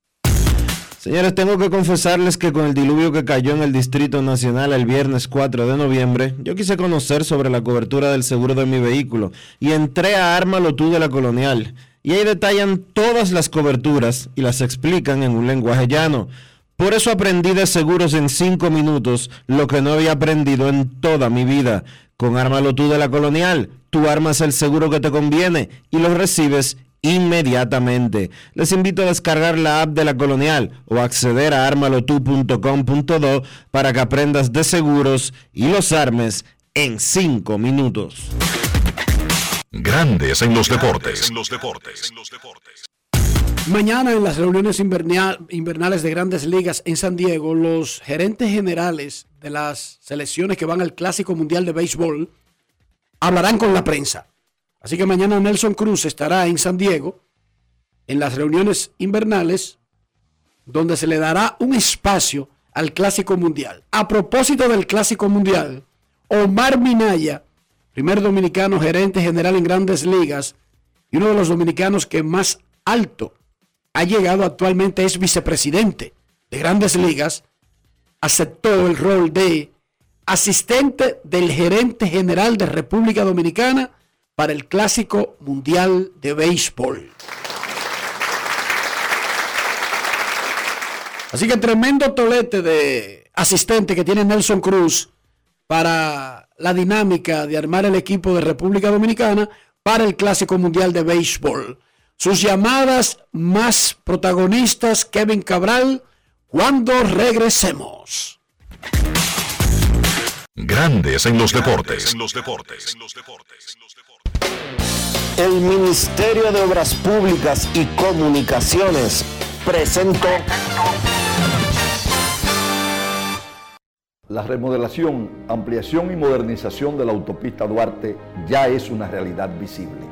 Señores, tengo que confesarles que con el diluvio que cayó en el Distrito Nacional el viernes 4 de noviembre, yo quise conocer sobre la cobertura del seguro de mi vehículo y entré a Ármalo tú de la Colonial. Y ahí detallan todas las coberturas y las explican en un lenguaje llano. Por eso aprendí de seguros en 5 minutos lo que no había aprendido en toda mi vida. Con Ármalo tú de la Colonial, tú armas el seguro que te conviene y lo recibes inmediatamente. Les invito a descargar la app de la Colonial o acceder a armalotu.com.do para que aprendas de seguros y los armes en 5 minutos. Grandes en los deportes. Mañana en las reuniones invernal- invernales de grandes ligas en San Diego, los gerentes generales de las selecciones que van al Clásico Mundial de Béisbol hablarán con la prensa. Así que mañana Nelson Cruz estará en San Diego en las reuniones invernales donde se le dará un espacio al Clásico Mundial. A propósito del Clásico Mundial, Omar Minaya, primer dominicano gerente general en grandes ligas y uno de los dominicanos que más alto ha llegado actualmente es vicepresidente de grandes ligas, aceptó el rol de asistente del gerente general de República Dominicana para el Clásico Mundial de Béisbol. Así que tremendo tolete de asistente que tiene Nelson Cruz para la dinámica de armar el equipo de República Dominicana para el Clásico Mundial de Béisbol. Sus llamadas más protagonistas, Kevin Cabral, cuando regresemos. Grandes en los deportes. El Ministerio de Obras Públicas y Comunicaciones presentó La remodelación, ampliación y modernización de la autopista Duarte ya es una realidad visible.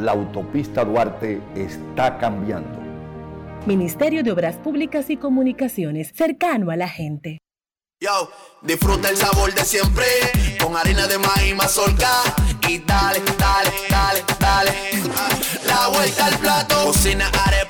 La autopista Duarte está cambiando. Ministerio de Obras Públicas y Comunicaciones, cercano a la gente. Yo, disfruta el sabor de siempre con harina de maíz mazorca y dale, dale, dale, dale. La vuelta al plato, cocina arepa,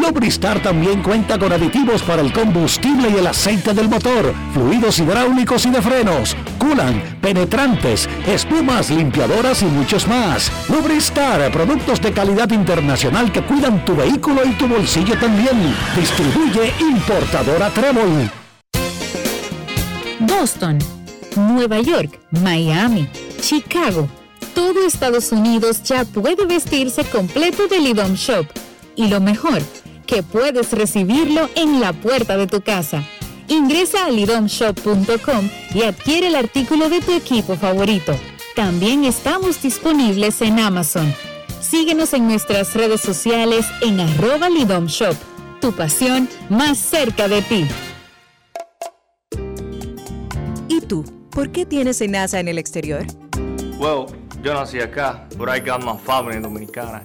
Lubristar también cuenta con aditivos para el combustible y el aceite del motor fluidos hidráulicos y de frenos, culan, penetrantes, espumas, limpiadoras y muchos más. Lubristar, productos de calidad internacional que cuidan tu vehículo y tu bolsillo también. Distribuye importadora Trébol. Boston, Nueva York, Miami, Chicago. Todo Estados Unidos ya puede vestirse completo del IDOM Shop. Y lo mejor, que puedes recibirlo en la puerta de tu casa. Ingresa a lidomshop.com y adquiere el artículo de tu equipo favorito. También estamos disponibles en Amazon. Síguenos en nuestras redes sociales en arroba lidomshop. Tu pasión más cerca de ti. ¿Y tú? ¿Por qué tienes NASA en el exterior? Well, yo nací acá, but I got my family dominicana.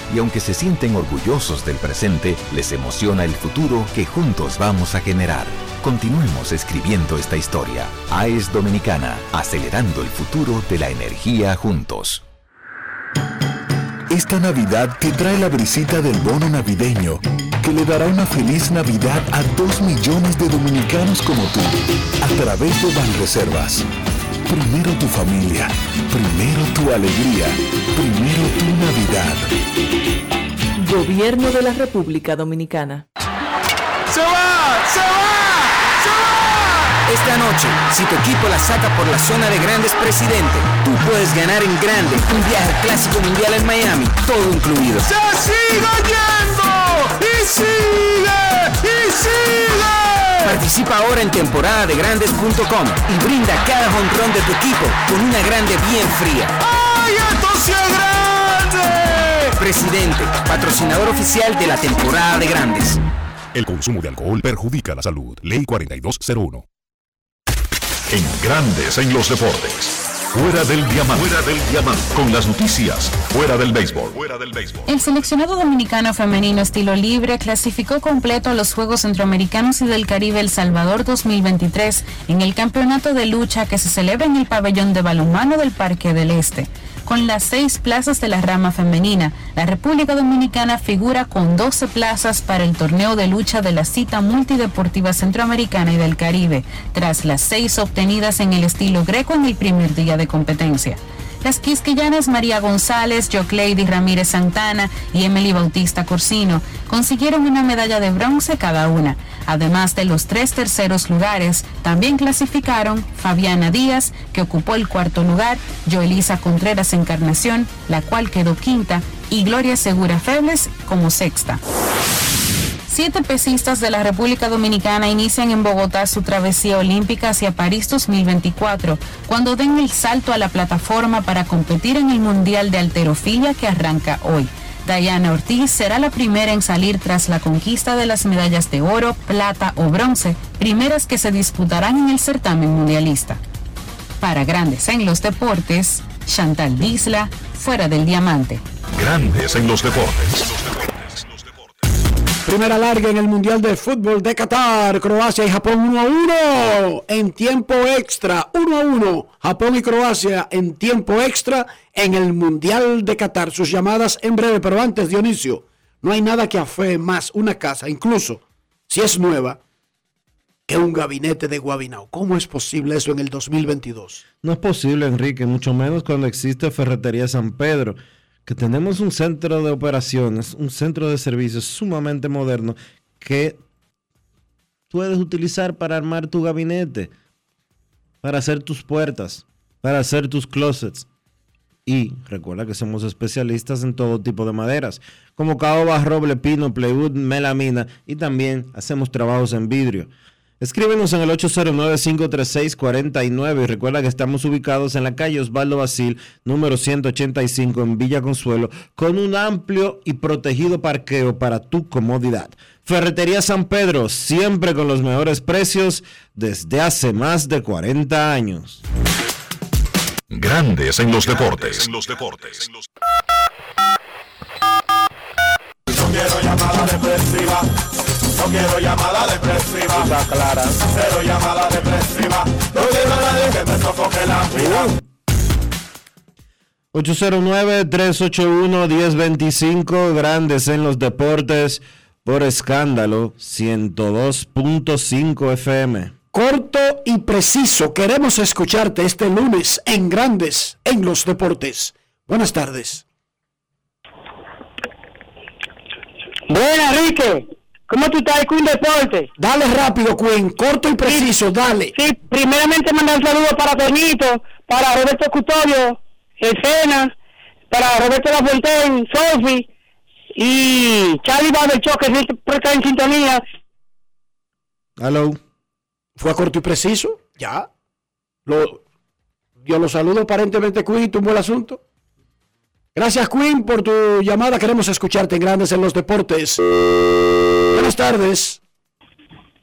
Y aunque se sienten orgullosos del presente, les emociona el futuro que juntos vamos a generar. Continuemos escribiendo esta historia. AES Dominicana, acelerando el futuro de la energía juntos. Esta Navidad te trae la brisita del bono navideño que le dará una feliz Navidad a dos millones de dominicanos como tú a través de Banreservas. Primero tu familia, primero tu alegría, primero tu Navidad. Gobierno de la República Dominicana. ¡Se va! ¡Se va! ¡Se va! Esta noche, si tu equipo la saca por la zona de grandes presidente, tú puedes ganar en grande un viaje al clásico mundial en Miami, todo incluido. ¡Se sigue yendo! ¡Y sigue! ¡Y sigue! Participa ahora en temporada de grandes.com y brinda cada jonrón de tu equipo con una grande bien fría. ¡Ay, esto sí es grande! Presidente, patrocinador oficial de la temporada de grandes. El consumo de alcohol perjudica la salud. Ley 4201. En Grandes en los deportes. Fuera del diamante. Fuera del diamante. Con las noticias. Fuera del béisbol. Fuera del béisbol. El seleccionado dominicano femenino estilo libre clasificó completo a los Juegos Centroamericanos y del Caribe El Salvador 2023 en el campeonato de lucha que se celebra en el pabellón de balonmano del Parque del Este. Con las seis plazas de la rama femenina, la República Dominicana figura con 12 plazas para el torneo de lucha de la cita multideportiva centroamericana y del Caribe, tras las seis obtenidas en el estilo greco en el primer día de competencia. Las quisquillanas María González, Jocleidy Ramírez Santana y Emily Bautista Corsino consiguieron una medalla de bronce cada una. Además de los tres terceros lugares, también clasificaron Fabiana Díaz, que ocupó el cuarto lugar, Joelisa Contreras Encarnación, la cual quedó quinta, y Gloria Segura Febles como sexta. Siete pesistas de la República Dominicana inician en Bogotá su travesía olímpica hacia París 2024, cuando den el salto a la plataforma para competir en el Mundial de Alterofilia que arranca hoy. Dayana Ortiz será la primera en salir tras la conquista de las medallas de oro, plata o bronce, primeras que se disputarán en el certamen mundialista. Para Grandes en los Deportes, Chantal Disla, fuera del diamante. Grandes en los deportes. Primera larga en el Mundial de Fútbol de Qatar. Croacia y Japón 1 a 1 en tiempo extra. 1 a 1. Japón y Croacia en tiempo extra en el Mundial de Qatar. Sus llamadas en breve, pero antes, Dionisio, no hay nada que afee más una casa, incluso si es nueva, que un gabinete de Guabinao. ¿Cómo es posible eso en el 2022? No es posible, Enrique, mucho menos cuando existe Ferretería San Pedro que tenemos un centro de operaciones, un centro de servicios sumamente moderno que puedes utilizar para armar tu gabinete, para hacer tus puertas, para hacer tus closets. Y recuerda que somos especialistas en todo tipo de maderas, como caoba, roble, pino, plywood, melamina y también hacemos trabajos en vidrio. Escríbenos en el 809-536-49 y recuerda que estamos ubicados en la calle Osvaldo Basil, número 185 en Villa Consuelo, con un amplio y protegido parqueo para tu comodidad. Ferretería San Pedro, siempre con los mejores precios desde hace más de 40 años. Grandes en los deportes. En los deportes. No quiero llamada depresiva. No quiero llamada depresiva. Está clara. Cero llamada depresiva. No quiero a nadie que me sofoque la vida. 809-381-1025, grandes en los deportes, por escándalo, 102.5 FM. Corto y preciso, queremos escucharte este lunes en Grandes en los Deportes. Buenas tardes. Buena, Enrique. ¿Cómo tú estás, Queen Deporte? Dale rápido, Queen, corto y preciso, dale. Sí, primeramente mandar un saludo para Tonito, para Roberto Custodio, Escena, para Roberto Lafontaine, Sofi y Charlie Barberchó, que siempre está en sintonía. Hello. ¿Fue corto y preciso? Ya. Lo, yo lo saludo aparentemente, Queen, tumbó el asunto. Gracias, Queen, por tu llamada. Queremos escucharte en Grandes en los Deportes. Buenas tardes.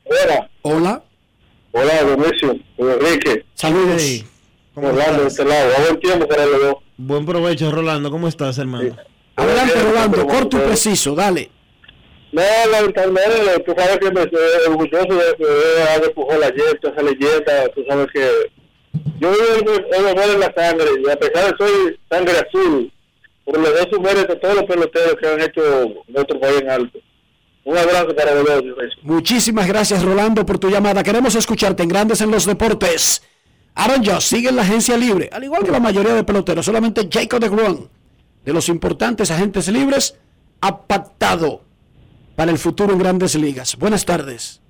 Hola. Hola. Hola, Dionisio, Enrique. Saludos. Rolando de este lado. A buen tiempo para los dos. Buen provecho, Rolando. ¿Cómo estás, hermano? Adelante, Rolando. Corto y preciso, dale. No, lamentablemente, tú sabes que me estoy orgulloso de que ha despujado la yeta, esa leyenda, tú sabes que yo vivo el honor en la sangre, y a pesar de que soy sangre azul, por los dos méritos a todos los peloteros que han hecho nuestro país en alto. Un abrazo para los Muchísimas gracias, Rolando, por tu llamada. Queremos escucharte en Grandes en los Deportes. Aaron Josh sigue en la agencia libre, al igual que la mayoría de peloteros. Solamente Jacob de Gron, de los importantes agentes libres, ha pactado para el futuro en grandes ligas. Buenas tardes.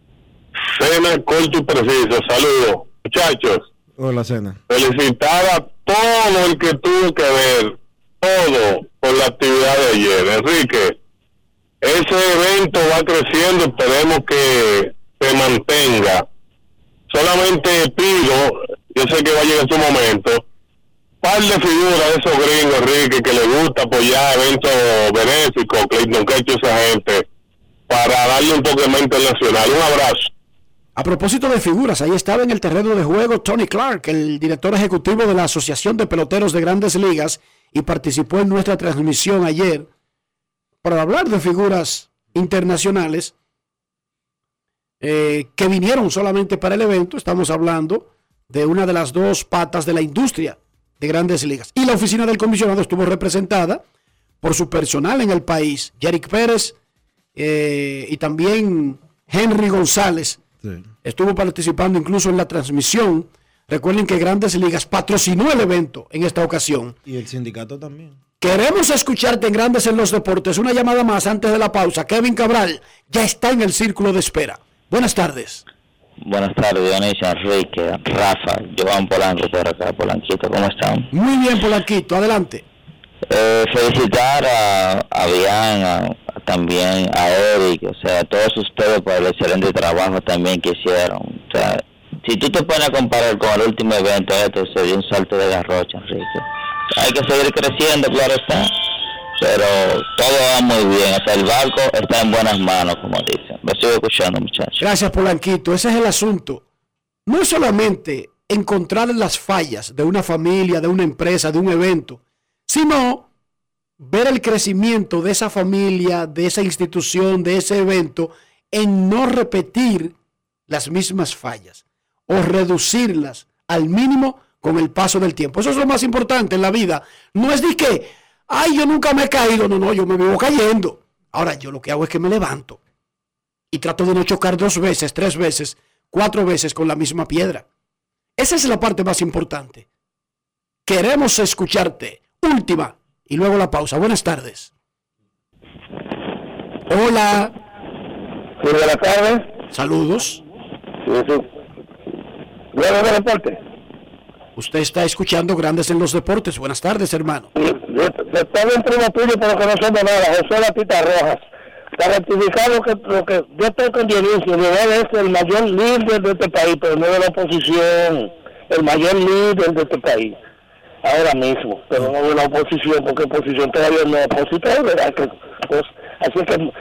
Cena corto y preciso. Saludos, muchachos. Hola, Cena. Felicitar a todo el que tuvo que ver, todo, por la actividad de ayer. Enrique, ese evento va creciendo, esperemos que se mantenga. Solamente pido, yo sé que va a llegar su momento, par de figuras de esos gringos, Enrique, que le gusta apoyar eventos benéficos, Clayton Kecho, esa gente, para darle un toque más internacional. Un abrazo. A propósito de figuras, ahí estaba en el terreno de juego Tony Clark, el director ejecutivo de la Asociación de Peloteros de Grandes Ligas, y participó en nuestra transmisión ayer para hablar de figuras internacionales eh, que vinieron solamente para el evento. Estamos hablando de una de las dos patas de la industria de grandes ligas. Y la oficina del comisionado estuvo representada por su personal en el país, Yerick Pérez eh, y también Henry González. Estuvo participando incluso en la transmisión. Recuerden que Grandes Ligas patrocinó el evento en esta ocasión. Y el sindicato también. Queremos escucharte en Grandes en los Deportes. Una llamada más antes de la pausa. Kevin Cabral ya está en el círculo de espera. Buenas tardes. Buenas tardes, Dionisio, Enrique, Rafa, Joan Polanco por acá, Polanquito, ¿cómo están? Muy bien, Polanquito, adelante. Eh, felicitar a, a Bian, también a Eric, o sea, a todos ustedes por el excelente trabajo también que hicieron. O sea, si tú te pones a comparar con el último evento, esto se dio un salto de garrocha, Enrique. Hay que seguir creciendo, claro está, pero todo va muy bien, hasta el barco está en buenas manos, como dicen. Me estoy escuchando, muchachos. Gracias, Polanquito. Ese es el asunto. No es solamente encontrar las fallas de una familia, de una empresa, de un evento, sino ver el crecimiento de esa familia, de esa institución, de ese evento, en no repetir las mismas fallas o reducirlas al mínimo con el paso del tiempo. Eso es lo más importante en la vida. No es de que, ay, yo nunca me he caído. No, no, yo me vivo cayendo. Ahora, yo lo que hago es que me levanto y trato de no chocar dos veces, tres veces, cuatro veces con la misma piedra. Esa es la parte más importante. Queremos escucharte. Última. Y luego la pausa. Buenas tardes. Hola. Sí, buenas tardes. Saludos. Sí, sí. Luego del deporte. Usted está escuchando Grandes en los Deportes. Buenas tardes, hermano. Está bien primo tuyo, pero que no son de nada. José Latita Rojas. Para rectificar lo que, lo que yo estoy con Dionisio, Miguel es el mayor líder de este país, pero no de la oposición. El mayor líder de este país. Ahora mismo, pero no de la oposición, porque oposición todavía no opositor, ¿verdad? Que, pues, así que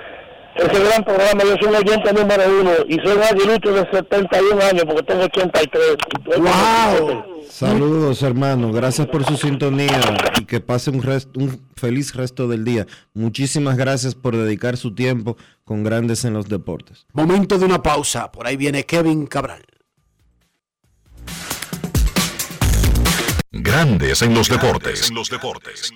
ese gran programa, yo soy un oyente número uno y soy un aguilucho de 71 años porque tengo 83. ¡Wow! Saludos, hermano. Gracias por su sintonía y que pase un, un feliz resto del día. Muchísimas gracias por dedicar su tiempo con Grandes en los Deportes. Momento de una pausa. Por ahí viene Kevin Cabral. Grandes en los deportes. En los deportes. Y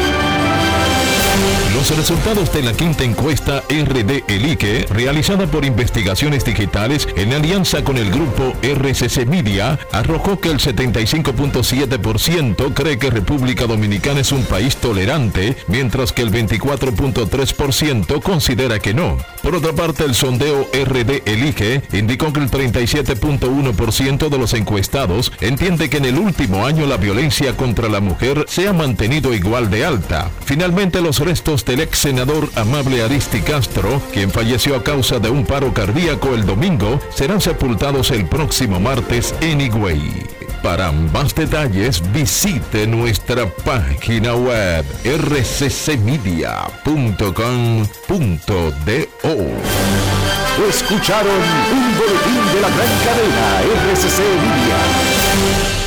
Los resultados de la quinta encuesta RD Elique, realizada por Investigaciones Digitales en alianza con el grupo RCC Media, arrojó que el 75.7% cree que República Dominicana es un país tolerante, mientras que el 24.3% considera que no. Por otra parte, el sondeo RD Elige indicó que el 37.1% de los encuestados entiende que en el último año la violencia contra la mujer se ha mantenido igual de alta. Finalmente, los restos del ex senador Amable Aristi Castro, quien falleció a causa de un paro cardíaco el domingo, serán sepultados el próximo martes en Higüey. Para más detalles visite nuestra página web rccmedia.com.do. Escucharon un boletín de la gran cadena RCC Media.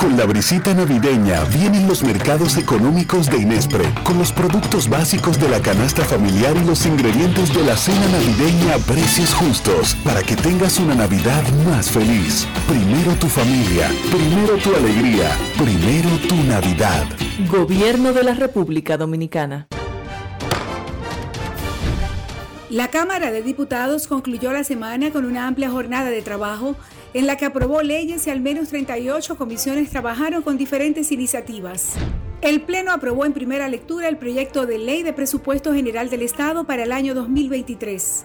Con la brisita navideña vienen los mercados económicos de Inespre, con los productos básicos de la canasta familiar y los ingredientes de la cena navideña a precios justos, para que tengas una Navidad más feliz. Primero tu familia, primero tu alegría, primero tu Navidad. Gobierno de la República Dominicana. La Cámara de Diputados concluyó la semana con una amplia jornada de trabajo en la que aprobó leyes y al menos 38 comisiones trabajaron con diferentes iniciativas. El Pleno aprobó en primera lectura el proyecto de ley de presupuesto general del Estado para el año 2023.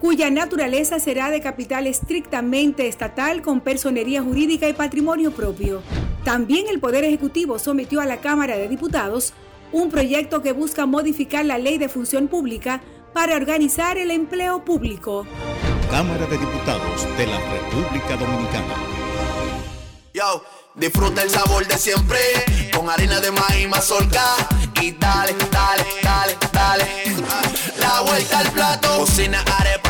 cuya naturaleza será de capital estrictamente estatal con personería jurídica y patrimonio propio. También el Poder Ejecutivo sometió a la Cámara de Diputados un proyecto que busca modificar la ley de función pública para organizar el empleo público. Cámara de Diputados de la República Dominicana. Yo, disfruta el sabor de siempre con harina de maíz mazorca y dale, dale, dale, dale. La vuelta al plato, cocina arepa,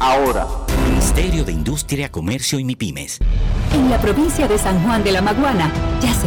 ahora. Ministerio de Industria, Comercio y MIPIMES. En la provincia de San Juan de la Maguana ya se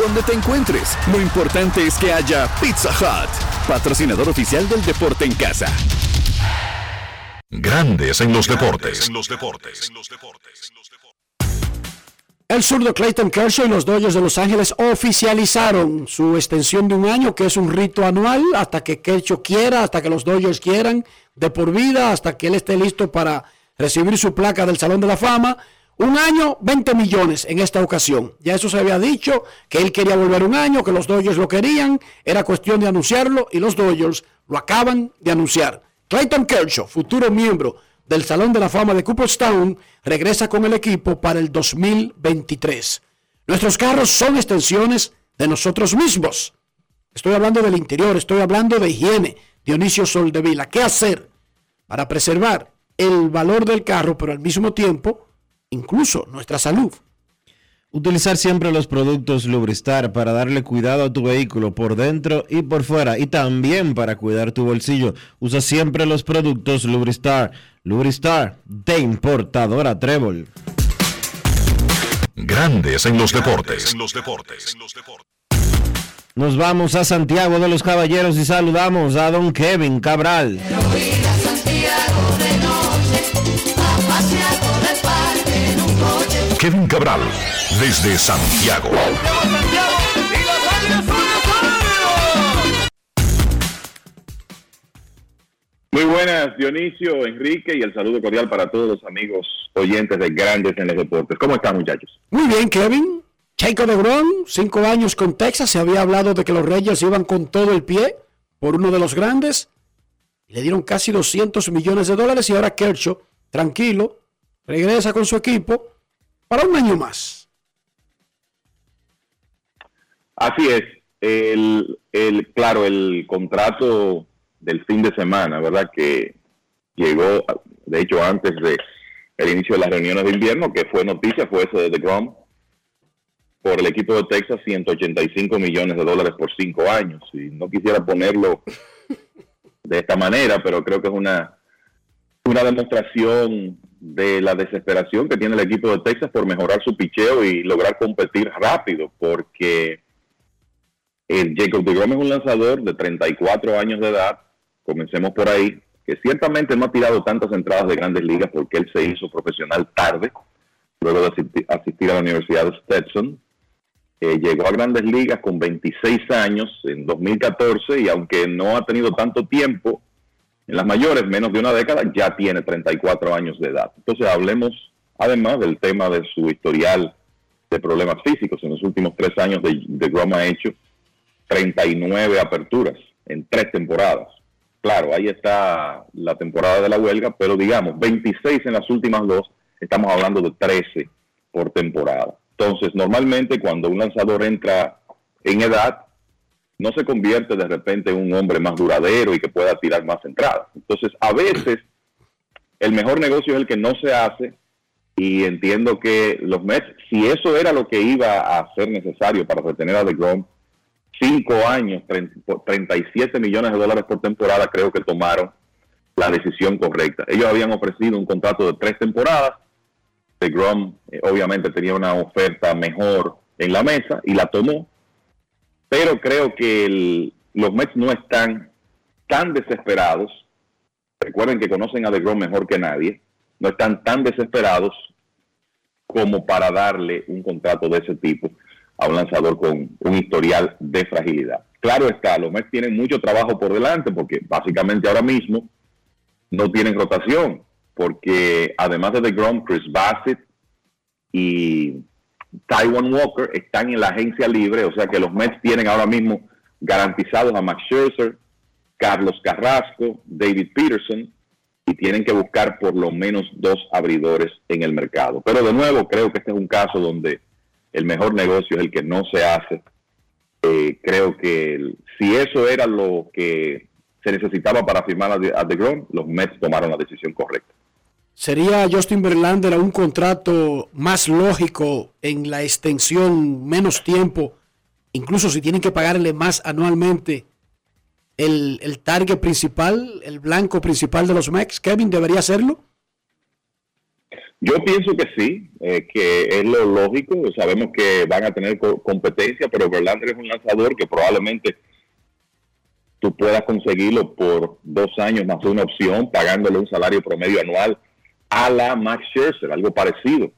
Donde te encuentres, lo importante es que haya Pizza Hut, patrocinador oficial del deporte en casa. Grandes en los deportes. En los deportes. El zurdo Clayton Kershaw y los Dodgers de Los Ángeles oficializaron su extensión de un año, que es un rito anual, hasta que Kershaw quiera, hasta que los Dodgers quieran, de por vida, hasta que él esté listo para recibir su placa del Salón de la Fama. Un año, 20 millones en esta ocasión. Ya eso se había dicho, que él quería volver un año, que los Dodgers lo querían, era cuestión de anunciarlo y los Dodgers lo acaban de anunciar. Clayton Kershaw, futuro miembro del Salón de la Fama de Cooperstown, regresa con el equipo para el 2023. Nuestros carros son extensiones de nosotros mismos. Estoy hablando del interior, estoy hablando de higiene. Dionisio Soldevila, ¿qué hacer para preservar el valor del carro, pero al mismo tiempo, incluso nuestra salud? Utilizar siempre los productos Lubristar para darle cuidado a tu vehículo por dentro y por fuera y también para cuidar tu bolsillo. Usa siempre los productos Lubristar. Lubristar de importadora Trébol. Grandes en los deportes. Nos vamos a Santiago de los Caballeros y saludamos a don Kevin Cabral. Kevin Cabral, desde Santiago. Muy buenas, Dionisio, Enrique, y el saludo cordial para todos los amigos oyentes de Grandes en los Deportes. ¿Cómo están, muchachos? Muy bien, Kevin. Jacob de cinco años con Texas. Se había hablado de que los Reyes iban con todo el pie por uno de los grandes. Le dieron casi 200 millones de dólares y ahora Kershaw, tranquilo, regresa con su equipo para un año más. Así es. El, el, claro, el contrato del fin de semana, ¿verdad? Que llegó, de hecho, antes de el inicio de las reuniones de invierno, que fue noticia, fue ese de Grom por el equipo de Texas, 185 millones de dólares por cinco años. Y no quisiera ponerlo de esta manera, pero creo que es una, una demostración de la desesperación que tiene el equipo de Texas por mejorar su picheo y lograr competir rápido, porque el Jacob de Gómez es un lanzador de 34 años de edad, comencemos por ahí, que ciertamente no ha tirado tantas entradas de grandes ligas porque él se hizo profesional tarde, luego de asistir a la Universidad de Stetson. Eh, llegó a grandes ligas con 26 años en 2014 y aunque no ha tenido tanto tiempo, en las mayores, menos de una década, ya tiene 34 años de edad. Entonces hablemos además del tema de su historial de problemas físicos. En los últimos tres años de, de Grom ha hecho 39 aperturas en tres temporadas. Claro, ahí está la temporada de la huelga, pero digamos, 26 en las últimas dos, estamos hablando de 13 por temporada. Entonces, normalmente cuando un lanzador entra en edad, no se convierte de repente en un hombre más duradero y que pueda tirar más entradas. Entonces, a veces el mejor negocio es el que no se hace y entiendo que los Mets, si eso era lo que iba a ser necesario para retener a DeGrom, cinco años, 37 millones de dólares por temporada, creo que tomaron la decisión correcta. Ellos habían ofrecido un contrato de tres temporadas. DeGrom eh, obviamente tenía una oferta mejor en la mesa y la tomó pero creo que los Mets no están tan desesperados. Recuerden que conocen a DeGrom mejor que nadie. No están tan desesperados como para darle un contrato de ese tipo a un lanzador con un historial de fragilidad. Claro está, los Mets tienen mucho trabajo por delante porque básicamente ahora mismo no tienen rotación, porque además de DeGrom, Chris Bassett y Taiwan Walker están en la agencia libre, o sea que los Mets tienen ahora mismo garantizados a Max Scherzer, Carlos Carrasco, David Peterson y tienen que buscar por lo menos dos abridores en el mercado. Pero de nuevo, creo que este es un caso donde el mejor negocio es el que no se hace. Eh, creo que si eso era lo que se necesitaba para firmar a, a DeGrom, los Mets tomaron la decisión correcta. ¿Sería Justin Verlander un contrato más lógico en la extensión, menos tiempo, incluso si tienen que pagarle más anualmente? El, el target principal, el blanco principal de los Mex, Kevin, ¿debería hacerlo? Yo pienso que sí, eh, que es lo lógico. Sabemos que van a tener competencia, pero Verlander es un lanzador que probablemente tú puedas conseguirlo por dos años más una opción, pagándole un salario promedio anual a la Max Scherzer, algo parecido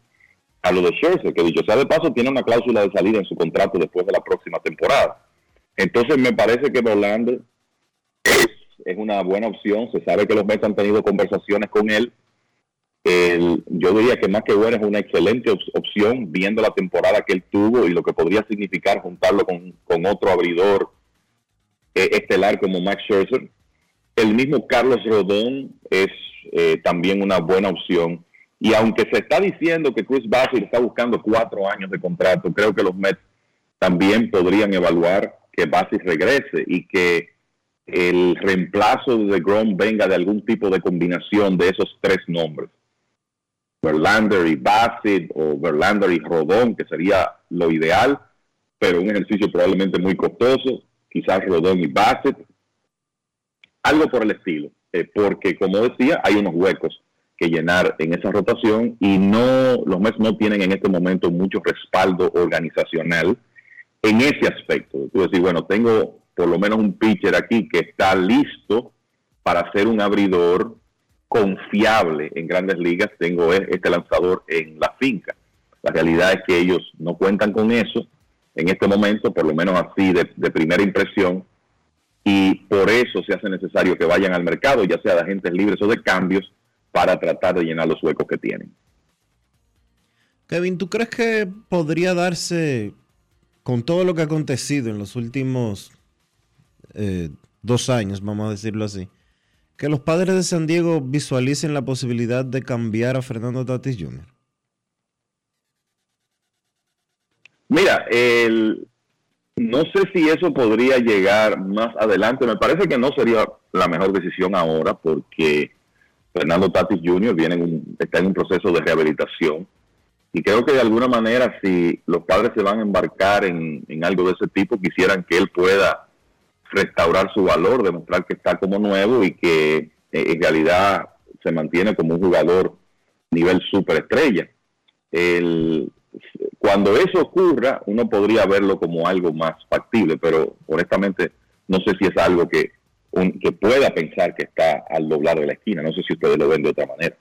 a lo de Scherzer, que dicho sea de paso tiene una cláusula de salida en su contrato después de la próxima temporada. Entonces me parece que Verlander es, una buena opción, se sabe que los Mets han tenido conversaciones con él. yo diría que más que bueno es una excelente opción viendo la temporada que él tuvo y lo que podría significar juntarlo con, con otro abridor eh, estelar como Max Scherzer. El mismo Carlos Rodón es eh, también una buena opción. Y aunque se está diciendo que Chris Bassett está buscando cuatro años de contrato, creo que los Mets también podrían evaluar que Bassett regrese y que el reemplazo de Grom venga de algún tipo de combinación de esos tres nombres. Verlander y Bassett o Verlander y Rodón, que sería lo ideal, pero un ejercicio probablemente muy costoso, quizás Rodón y Bassett, algo por el estilo, eh, porque como decía, hay unos huecos que llenar en esa rotación y no los Mets no tienen en este momento mucho respaldo organizacional en ese aspecto. Tú decir, bueno, tengo por lo menos un pitcher aquí que está listo para ser un abridor confiable en grandes ligas, tengo e-, este lanzador en la finca. La realidad es que ellos no cuentan con eso en este momento, por lo menos así de, de primera impresión, y por eso se hace necesario que vayan al mercado, ya sea de agentes libres o de cambios, para tratar de llenar los huecos que tienen. Kevin, ¿tú crees que podría darse, con todo lo que ha acontecido en los últimos eh, dos años, vamos a decirlo así, que los padres de San Diego visualicen la posibilidad de cambiar a Fernando Tatis Jr.? Mira, el, no sé si eso podría llegar más adelante. Me parece que no sería la mejor decisión ahora porque Fernando Tatis Jr. Viene en está en un proceso de rehabilitación. Y creo que de alguna manera si los padres se van a embarcar en, en algo de ese tipo, quisieran que él pueda restaurar su valor, demostrar que está como nuevo y que eh, en realidad se mantiene como un jugador nivel superestrella. El, cuando eso ocurra, uno podría verlo como algo más factible, pero honestamente no sé si es algo que, que pueda pensar que está al doblar de la esquina. No sé si ustedes lo ven de otra manera.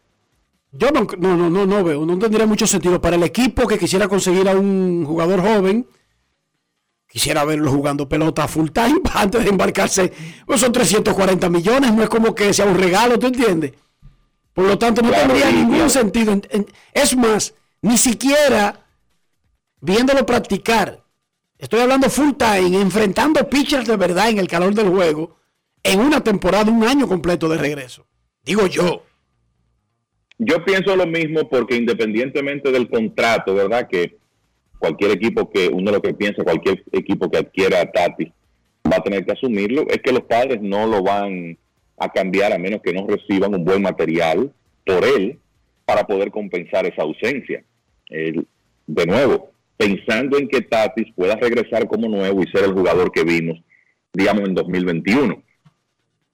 Yo no, no, no, no, veo, no tendría mucho sentido para el equipo que quisiera conseguir a un jugador joven Quisiera verlo jugando pelota full time [LAUGHS] antes de embarcarse. Pues son 340 millones, no es como que sea un regalo, ¿tú entiendes? Por lo tanto, no tendría ningún sentido. Es más, ni siquiera viéndolo practicar. Estoy hablando full time, enfrentando pitchers de verdad en el calor del juego, en una temporada, un año completo de regreso. Digo yo. Yo pienso lo mismo porque independientemente del contrato, ¿verdad? Que cualquier equipo que, uno lo que piensa, cualquier equipo que adquiera a Tati va a tener que asumirlo, es que los padres no lo van a cambiar a menos que no reciban un buen material por él para poder compensar esa ausencia. De nuevo, pensando en que Tatis pueda regresar como nuevo y ser el jugador que vimos, digamos, en 2021,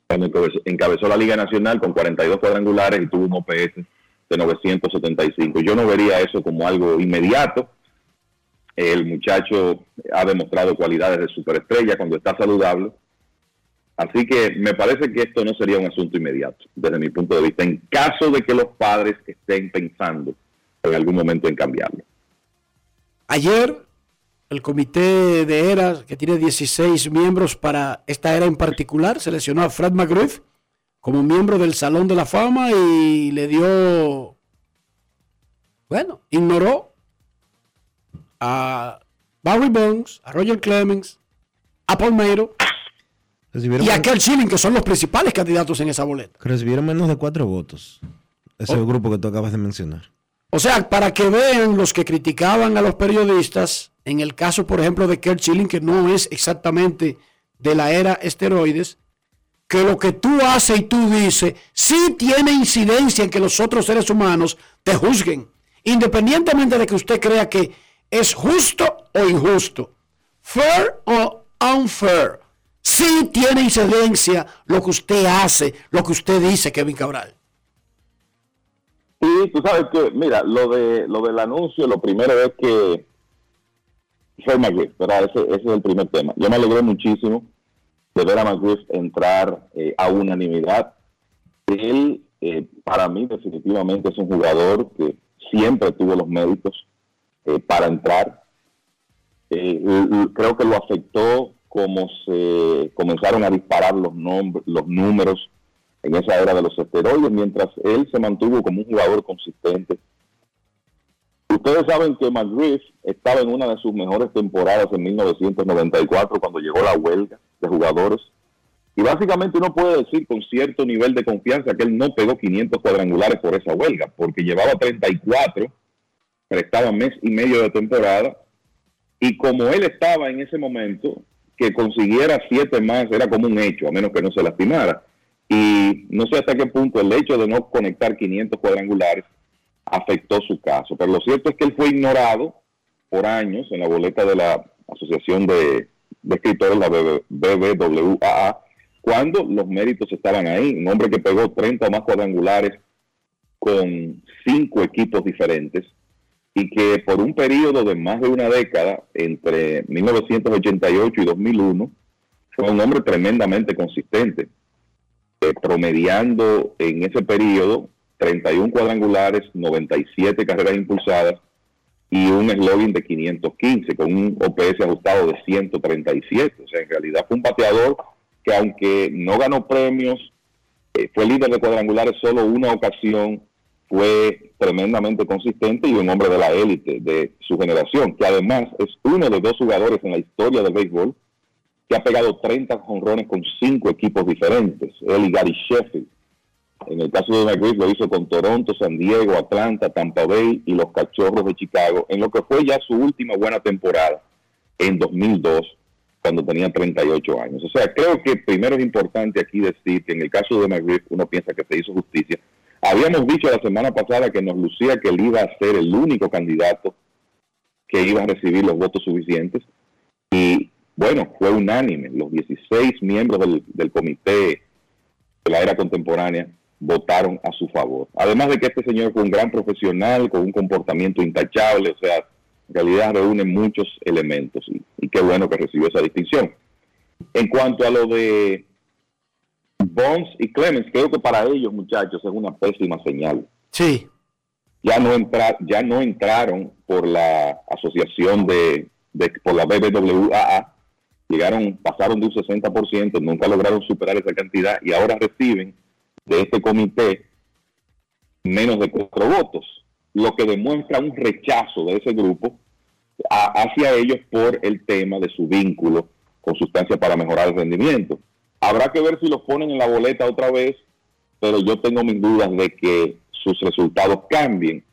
cuando encabezó la Liga Nacional con 42 cuadrangulares y tuvo un OPS de 975. Yo no vería eso como algo inmediato, el muchacho ha demostrado cualidades de superestrella cuando está saludable. Así que me parece que esto no sería un asunto inmediato, desde mi punto de vista, en caso de que los padres estén pensando en algún momento en cambiarlo. Ayer, el comité de eras, que tiene 16 miembros para esta era en particular, seleccionó a Fred McGriff como miembro del Salón de la Fama y le dio, bueno, ignoró a Barry Bonds, a Roger Clemens, a Palmeiro y a Kel Schilling, que son los principales candidatos en esa boleta. Recibieron menos de cuatro votos. Ese es el oh. grupo que tú acabas de mencionar. O sea, para que vean los que criticaban a los periodistas, en el caso, por ejemplo, de Kurt Schilling, que no es exactamente de la era esteroides, que lo que tú haces y tú dices sí tiene incidencia en que los otros seres humanos te juzguen, independientemente de que usted crea que ¿Es justo o injusto? ¿Fair o unfair? Sí tiene incidencia lo que usted hace, lo que usted dice, Kevin Cabral. Sí, tú sabes que, mira, lo de lo del anuncio, lo primero es que fue McGriff, ¿verdad? Ese, ese, es el primer tema. Yo me alegré muchísimo de ver a McGriff entrar eh, a unanimidad. Él, eh, para mí, definitivamente es un jugador que siempre tuvo los méritos eh, para entrar. Creo que lo afectó como se comenzaron a disparar los, los números en esa era de los esteroides, mientras él se mantuvo como un jugador consistente. Ustedes saben que McGriff estaba en una de sus mejores temporadas en 1994 cuando llegó la huelga de jugadores. Y básicamente uno puede decir con cierto nivel de confianza que él no pegó 500 cuadrangulares por esa huelga, porque llevaba 34 prestaba mes y medio de temporada, y como él estaba en ese momento, que consiguiera siete más era como un hecho, a menos que no se lastimara. Y no sé hasta qué punto el hecho de no conectar 500 cuadrangulares afectó su caso. Pero lo cierto es que él fue ignorado por años en la boleta de la Asociación de, Escritores, la BBWAA, cuando los méritos estaban ahí. Un hombre que pegó 30 o más cuadrangulares con cinco equipos diferentes y que por un periodo de más de una década, entre 1988 y 2001, fue un hombre tremendamente consistente, eh, promediando en ese periodo 31 cuadrangulares, 97 carreras impulsadas y un slogan de 515 con un OPS ajustado de 137. O sea, en realidad fue un bateador que aunque no ganó premios, eh, fue líder de cuadrangulares solo una ocasión, fue tremendamente consistente y un hombre de la élite de su generación, que además es uno de dos jugadores en la historia del béisbol que ha pegado 30 jonrones con cinco equipos diferentes, él y Gary Sheffield. En el caso de McGriff lo hizo con Toronto, San Diego, Atlanta, Tampa Bay y los Cachorros de Chicago, en lo que fue ya su última buena temporada en 2002, cuando tenía 38 años. O sea, creo que primero es importante aquí decir que en el caso de McGriff uno piensa que se hizo justicia. Habíamos dicho la semana pasada que nos lucía que él iba a ser el único candidato que iba a recibir los votos suficientes y bueno, fue unánime. Los 16 miembros del, del comité de la era contemporánea votaron a su favor. Además de que este señor fue un gran profesional, con un comportamiento intachable, o sea, en realidad reúne muchos elementos y, y qué bueno que recibió esa distinción. En cuanto a lo de Bonds y Clemens, creo que para ellos, muchachos, es una pésima señal. Sí. Ya no, entra, ya no entraron por la asociación de, de por la BBWAA, llegaron, pasaron de un 60%, nunca lograron superar esa cantidad y ahora reciben de este comité menos de cuatro votos, lo que demuestra un rechazo de ese grupo a, hacia ellos por el tema de su vínculo con sustancias para mejorar el rendimiento. Habrá que ver si los ponen en la boleta otra vez, pero yo tengo mis dudas de que sus resultados cambien.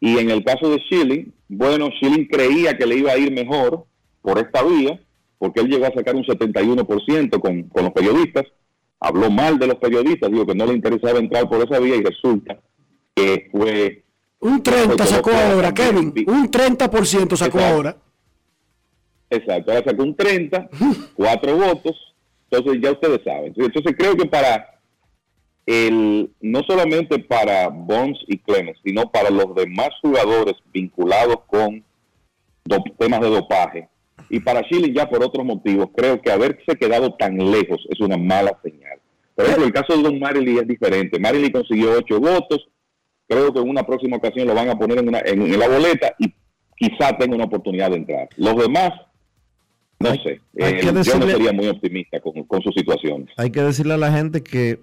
Y en el caso de Schilling, bueno, Schilling creía que le iba a ir mejor por esta vía, porque él llegó a sacar un 71% con, con los periodistas, habló mal de los periodistas, dijo que no le interesaba entrar por esa vía y resulta que fue... Un 30 sacó ahora, Kevin, un 30% sacó Exacto. ahora. Exacto, ahora sacó un 30, [LAUGHS] cuatro votos, entonces ya ustedes saben. Entonces creo que para el, no solamente para Bonds y Clemens, sino para los demás jugadores vinculados con do- temas de dopaje, y para Chile ya por otros motivos, creo que haberse quedado tan lejos es una mala señal. Por ejemplo, el caso de Don Marley es diferente. Marley consiguió ocho votos, creo que en una próxima ocasión lo van a poner en, una- en- en la boleta y quizá tenga una oportunidad de entrar. Los demás, no sé, hay eh, yo no sería muy optimista con, con sus situaciones. Hay que decirle a la gente que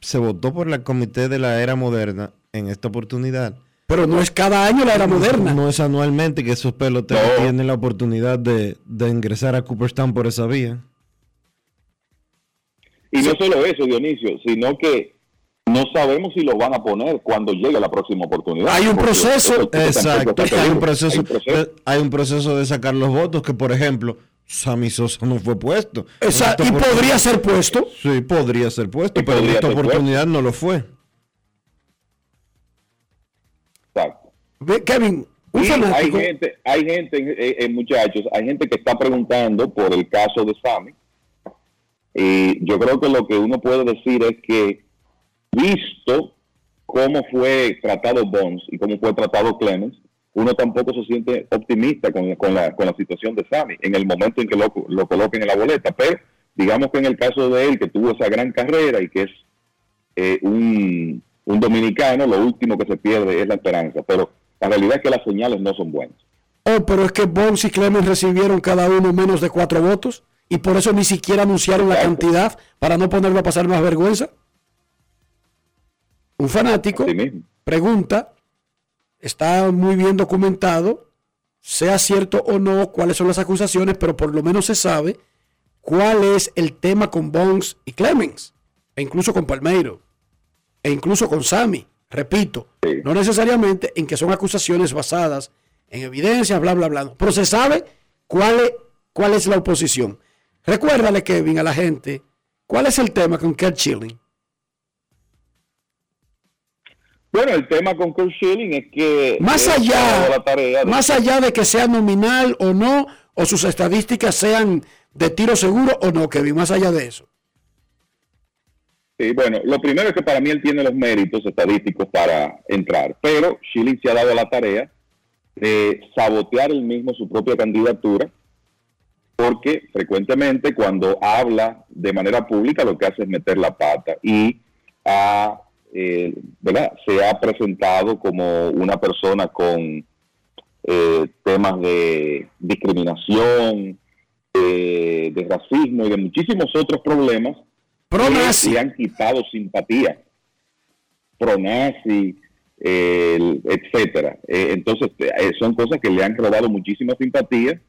se votó por el comité de la era moderna en esta oportunidad. Pero no es cada año la era moderna. No es anualmente que esos peloteros tienen la oportunidad de, de ingresar a Cooperstown por esa vía. Y no solo eso, Dionisio, sino que no sabemos si lo van a poner cuando llegue la próxima oportunidad. Hay un proceso. Exacto, hay un proceso, Hay un proceso. de- hay un proceso de sacar los votos que, por ejemplo, Sammy Sosa no fue puesto. Esta y podría ser puesto. Sí, podría ser puesto, Y pero en esta oportunidad no lo fue. Kevin, un hay gente, hay gente, eh, eh, muchachos, hay gente que está preguntando por el caso de Sammy. Y yo creo que lo que uno puede decir es que, visto cómo fue tratado Bonds y cómo fue tratado Clemens, uno tampoco se siente optimista con, con la, con la situación de Sammy en el momento en que lo, lo coloquen en la boleta. Pero digamos que en el caso de él, que tuvo esa gran carrera y que es eh, un, un dominicano, lo último que se pierde es la esperanza. Pero la realidad es que las señales no son buenas. Oh, pero es que Bonds y Clemens recibieron cada uno menos de cuatro votos y por eso ni siquiera anunciaron la cantidad para no ponerlo a pasar más vergüenza. Un fanático pregunta, está muy bien documentado, sea cierto o no cuáles son las acusaciones, pero por lo menos se sabe cuál es el tema con Bonds y Clemens, e incluso con Palmeiro, e incluso con Sammy. Repito, no necesariamente en que son acusaciones basadas en evidencias, bla, bla, bla. Pero se sabe cuál es, cuál es la oposición. Recuérdale, Kevin, a la gente, cuál es el tema con Kurt Schilling. Bueno, el tema con Kurt Schilling es que Más allá, de- más allá de que sea nominal o no, o sus estadísticas sean de tiro seguro o no, Kevin, más allá de eso. Sí, bueno, lo primero es que para mí él tiene los méritos estadísticos para entrar, pero Schilling se ha dado la tarea de sabotear él mismo su propia candidatura, porque frecuentemente cuando habla de manera pública lo que hace es meter la pata y ha, eh, ¿verdad? se ha presentado como una persona con eh, temas de discriminación, eh, de racismo y de muchísimos otros problemas que le han quitado simpatía. Pro-nazi, eh, etcétera. Eh, entonces, eh, son cosas que le han robado muchísima simpatía.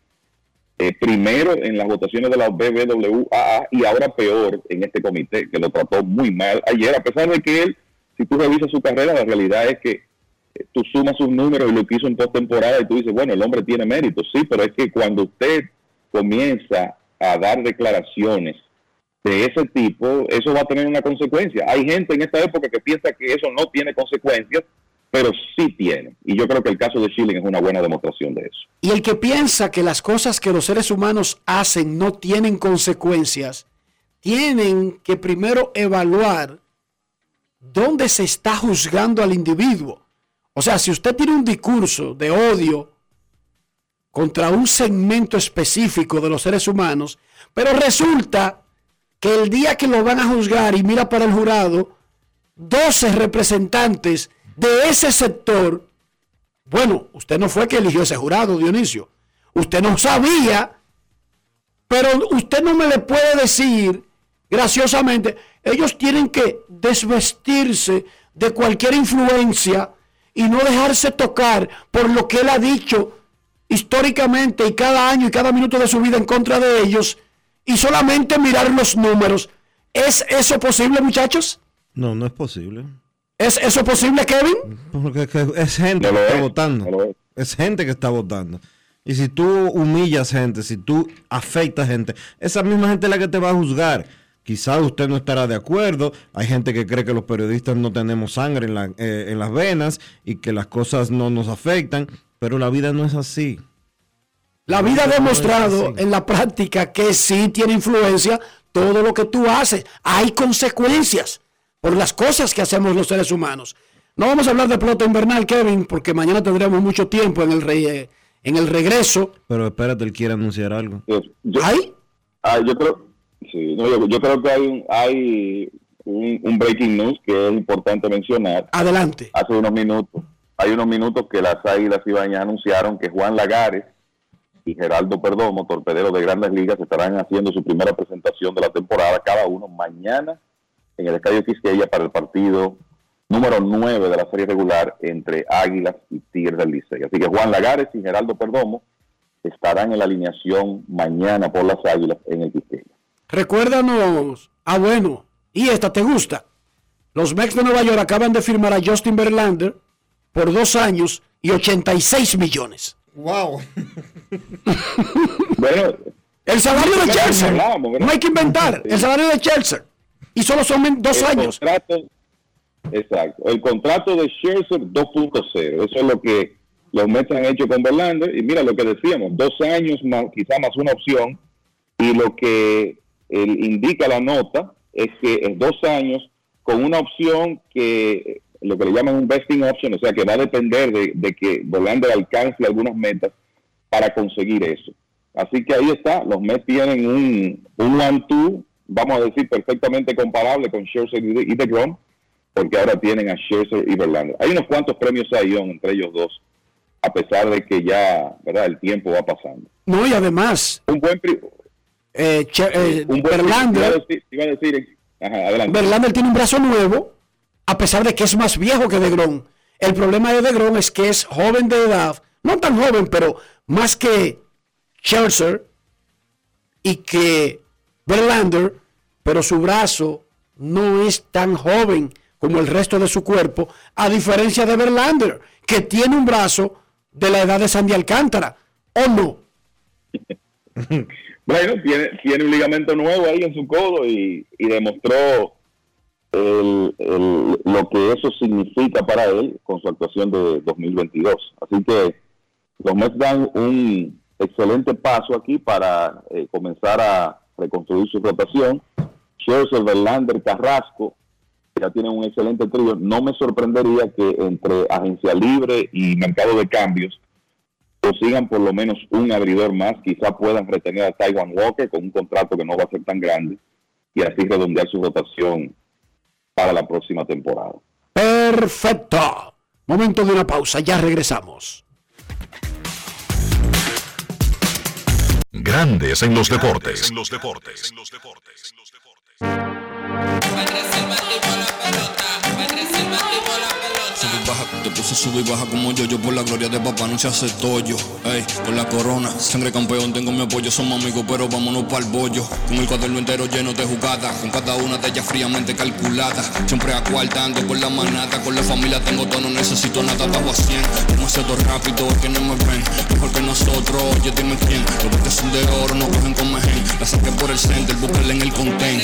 eh, primero en las votaciones de la BBWAA y ahora peor en este comité, que lo trató muy mal ayer, a pesar de que él, si tú revisas su carrera, la realidad es que eh, tú sumas sus números y lo que hizo en postemporada y tú dices, bueno, el hombre tiene méritos, sí, pero es que cuando usted comienza a dar declaraciones de ese tipo, eso va a tener una consecuencia. Hay gente en esta época que piensa que eso no tiene consecuencias, pero sí tiene. Y yo creo que el caso de Schilling es una buena demostración de eso. Y el que piensa que las cosas que los seres humanos hacen no tienen consecuencias, tienen que primero evaluar dónde se está juzgando al individuo. O sea, si usted tiene un discurso de odio contra un segmento específico de los seres humanos, pero resulta que el día que lo van a juzgar y mira para el jurado, 12 representantes de ese sector, bueno, usted no fue que eligió ese jurado, Dionisio. Usted no sabía, pero usted no me le puede decir graciosamente, ellos tienen que desvestirse de cualquier influencia y no dejarse tocar por lo que él ha dicho históricamente y cada año y cada minuto de su vida en contra de ellos y solamente mirar los números. ¿Es eso posible, muchachos? No, no es posible. ¿Es eso posible, Kevin? Porque es, que es gente que está votando. es. gente que está votando. Y si tú humillas gente, si tú afectas gente, esa misma gente es la que te va a juzgar. Quizás usted no estará de acuerdo. Hay gente que cree que los periodistas no tenemos sangre en, la- eh, en las venas y que las cosas no nos afectan, pero la vida no es así. La vida ha demostrado en la práctica que sí tiene influencia todo lo que tú haces. Hay consecuencias por las cosas que hacemos los seres humanos. No vamos a hablar de pelota invernal, Kevin, porque mañana tendremos mucho tiempo en el, re- en el regreso. Pero espérate, él quiere anunciar algo. ¿Hay? Ah, yo creo, sí, no, yo, yo creo que hay un, hay un, un breaking news que es importante mencionar. Adelante. Hace unos minutos, hay unos minutos que las Águilas Ibañas anunciaron que Juan Lagares y Geraldo Perdomo, torpederos de Grandes Ligas, estarán haciendo su primera presentación de la temporada, cada uno mañana en el Estadio Quisqueya para el partido número 9 de la serie regular entre Águilas y Tigres del Licey. Así que Juan Lagares y Geraldo Perdomo estarán en la alineación mañana por las Águilas en el Quisqueya. Recuérdanos. Ah, bueno. Y esta te gusta. Los Mex de Nueva York acaban de firmar a Justin Verlander por dos años y 86 millones. ¡Wow! [LAUGHS] bueno, el salario de Chelsea. No hay que inventar. El salario de Chelsea. Y solo son dos El años. contrato- exacto. El contrato de Scherzer 2.0. Eso es lo que los Mets han hecho con Verlander. Y mira lo que decíamos, dos años más, quizá más una opción. Y lo que él indica la nota es que es dos años con una opción que lo que le llaman un vesting option, o sea que va a depender de, de que Verlander alcance algunas metas para conseguir eso. Así que ahí está, los Mets tienen un, un one-two, vamos a decir, perfectamente comparable con Scherzer y, de- y DeGrom, porque ahora tienen a Scherzer y Verlander. Hay unos cuantos premios Sayón entre ellos dos, a pesar de que ya, ¿verdad? El tiempo va pasando. No, y además. Un buen. pri- eh, Che- eh, un buen Verlander. Iba a decir, iba a decir- ajá, adelante. Verlander tiene un brazo nuevo, a pesar de que es más viejo que DeGrom. El problema de DeGrom es que es joven de edad, no tan joven, pero más que Scherzer y que Verlander, pero su brazo no es tan joven como el resto de su cuerpo, a diferencia de Verlander, que tiene un brazo de la edad de Sandy Alcántara, ¿o no? [LAUGHS] Bueno, tiene, tiene un ligamento nuevo ahí en su codo y demostró el, lo que eso significa para él con su actuación de 2022. Así que los Mets dan un excelente paso aquí para eh, comenzar a reconstruir su rotación. Scherzer, Verlander, Carrasco ya tienen un excelente trío. No me sorprendería que entre agencia libre y mercado de cambios consigan por lo menos un abridor más. Quizá puedan retener a Taiwan Walker con un contrato que no va a ser tan grande y así redondear su rotación para la próxima temporada. Perfecto. Momento de una pausa, ya regresamos. Grandes en los deportes. En los deportes. Sube y te puse sube y baja como yo, yo por la gloria de papá no se hace tollo. Ey, con la corona, sangre campeón, tengo mi apoyo, somos amigos, pero vámonos para el bollo. Con el cuaderno entero lleno de jugadas, con cada una de ellas fríamente calculada. Siempre acuartando con la manada, con la familia tengo todo, no necesito nada, bajo a 100. Demasiado rápido, que no me ven, mejor que nosotros, oye, dime quién. Los que son de oro no cogen con mejen, la saqué por el center, búsquenla en el content.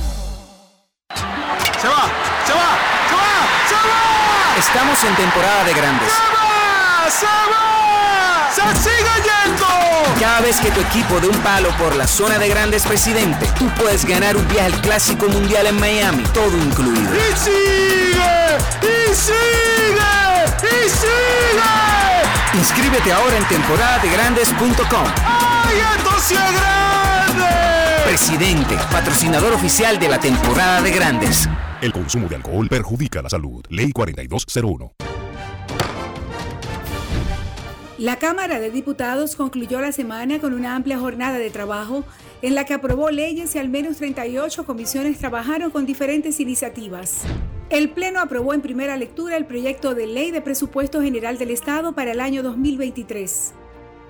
Se va, se va, se va, se va. Estamos en temporada de grandes. ¡Se va! ¡Se sigue yendo! Cada vez que tu equipo dé un palo por la zona de grandes presidente, tú puedes ganar un viaje al Clásico Mundial en Miami, todo incluido. ¡Y sigue! ¡Y sigue! ¡Y sigue! Inscríbete ahora en temporadadegrandes.com. ¡Ay, esto sí es grande! Presidente, patrocinador oficial de la temporada de grandes. El consumo de alcohol perjudica la salud. Ley 4201. La Cámara de Diputados concluyó la semana con una amplia jornada de trabajo en la que aprobó leyes y al menos 38 comisiones trabajaron con diferentes iniciativas. El Pleno aprobó en primera lectura el proyecto de ley de presupuesto general del Estado para el año 2023.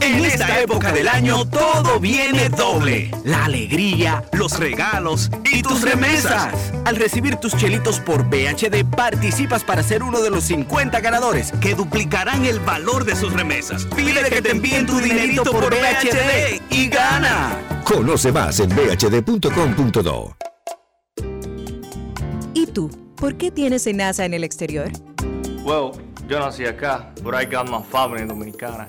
En esta época del año todo viene doble. La alegría, los regalos y tus remesas. Al recibir tus chelitos por BHD participas para ser uno de los 50 ganadores que duplicarán el valor de sus remesas. Pide que te envíen tu dinerito por BHD y gana. Conoce más en bhd.com.do. ¿Y tú? ¿por qué tienes NASA en el exterior? Well, yo nací acá, but I got my family dominicana.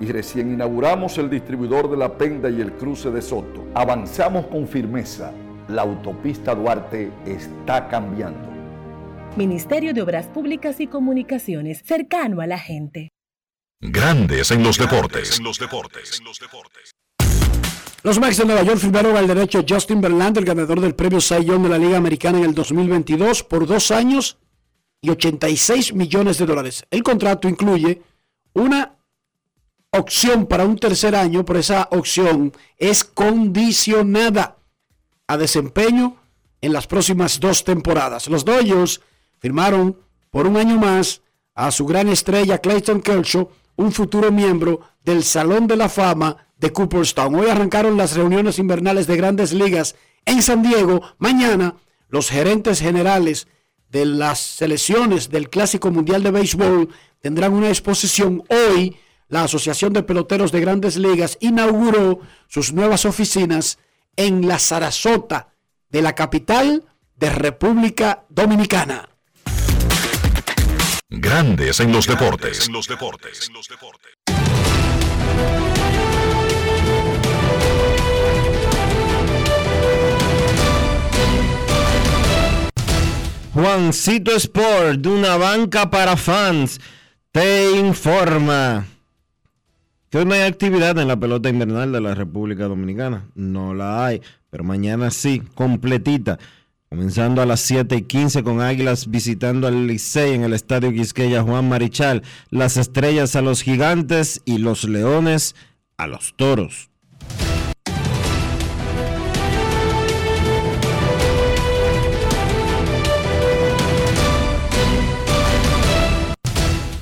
y recién inauguramos el distribuidor de la Penda y el cruce de Soto. Avanzamos con firmeza. La autopista Duarte está cambiando. Ministerio de Obras Públicas y Comunicaciones, cercano a la gente. Grandes en los deportes. Los Mets de Nueva York firmaron al derecho Justin Verlander, el ganador del premio Cy Young de la Liga Americana en el 2022, por dos años y 86 millones de dólares. El contrato incluye una opción para un tercer año, pero esa opción es condicionada a desempeño en las próximas dos temporadas. Los Dodgers firmaron por un año más a su gran estrella Clayton Kershaw, un futuro miembro del Salón de la Fama de Cooperstown. Hoy arrancaron las reuniones invernales de grandes ligas en San Diego. Mañana los gerentes generales de las selecciones del Clásico Mundial de Béisbol tendrán una exposición hoy la Asociación de Peloteros de Grandes Ligas inauguró sus nuevas oficinas en la Sarasota de la capital de República Dominicana. Grandes en los deportes. Juancito Sport, de una banca para fans, te informa que hoy no hay actividad en la pelota invernal de la República Dominicana. No la hay, pero mañana sí, completita. Comenzando a las 7 y 15 con Águilas visitando al Licey en el Estadio Quisqueya Juan Marichal. Las estrellas a los gigantes y los leones a los toros.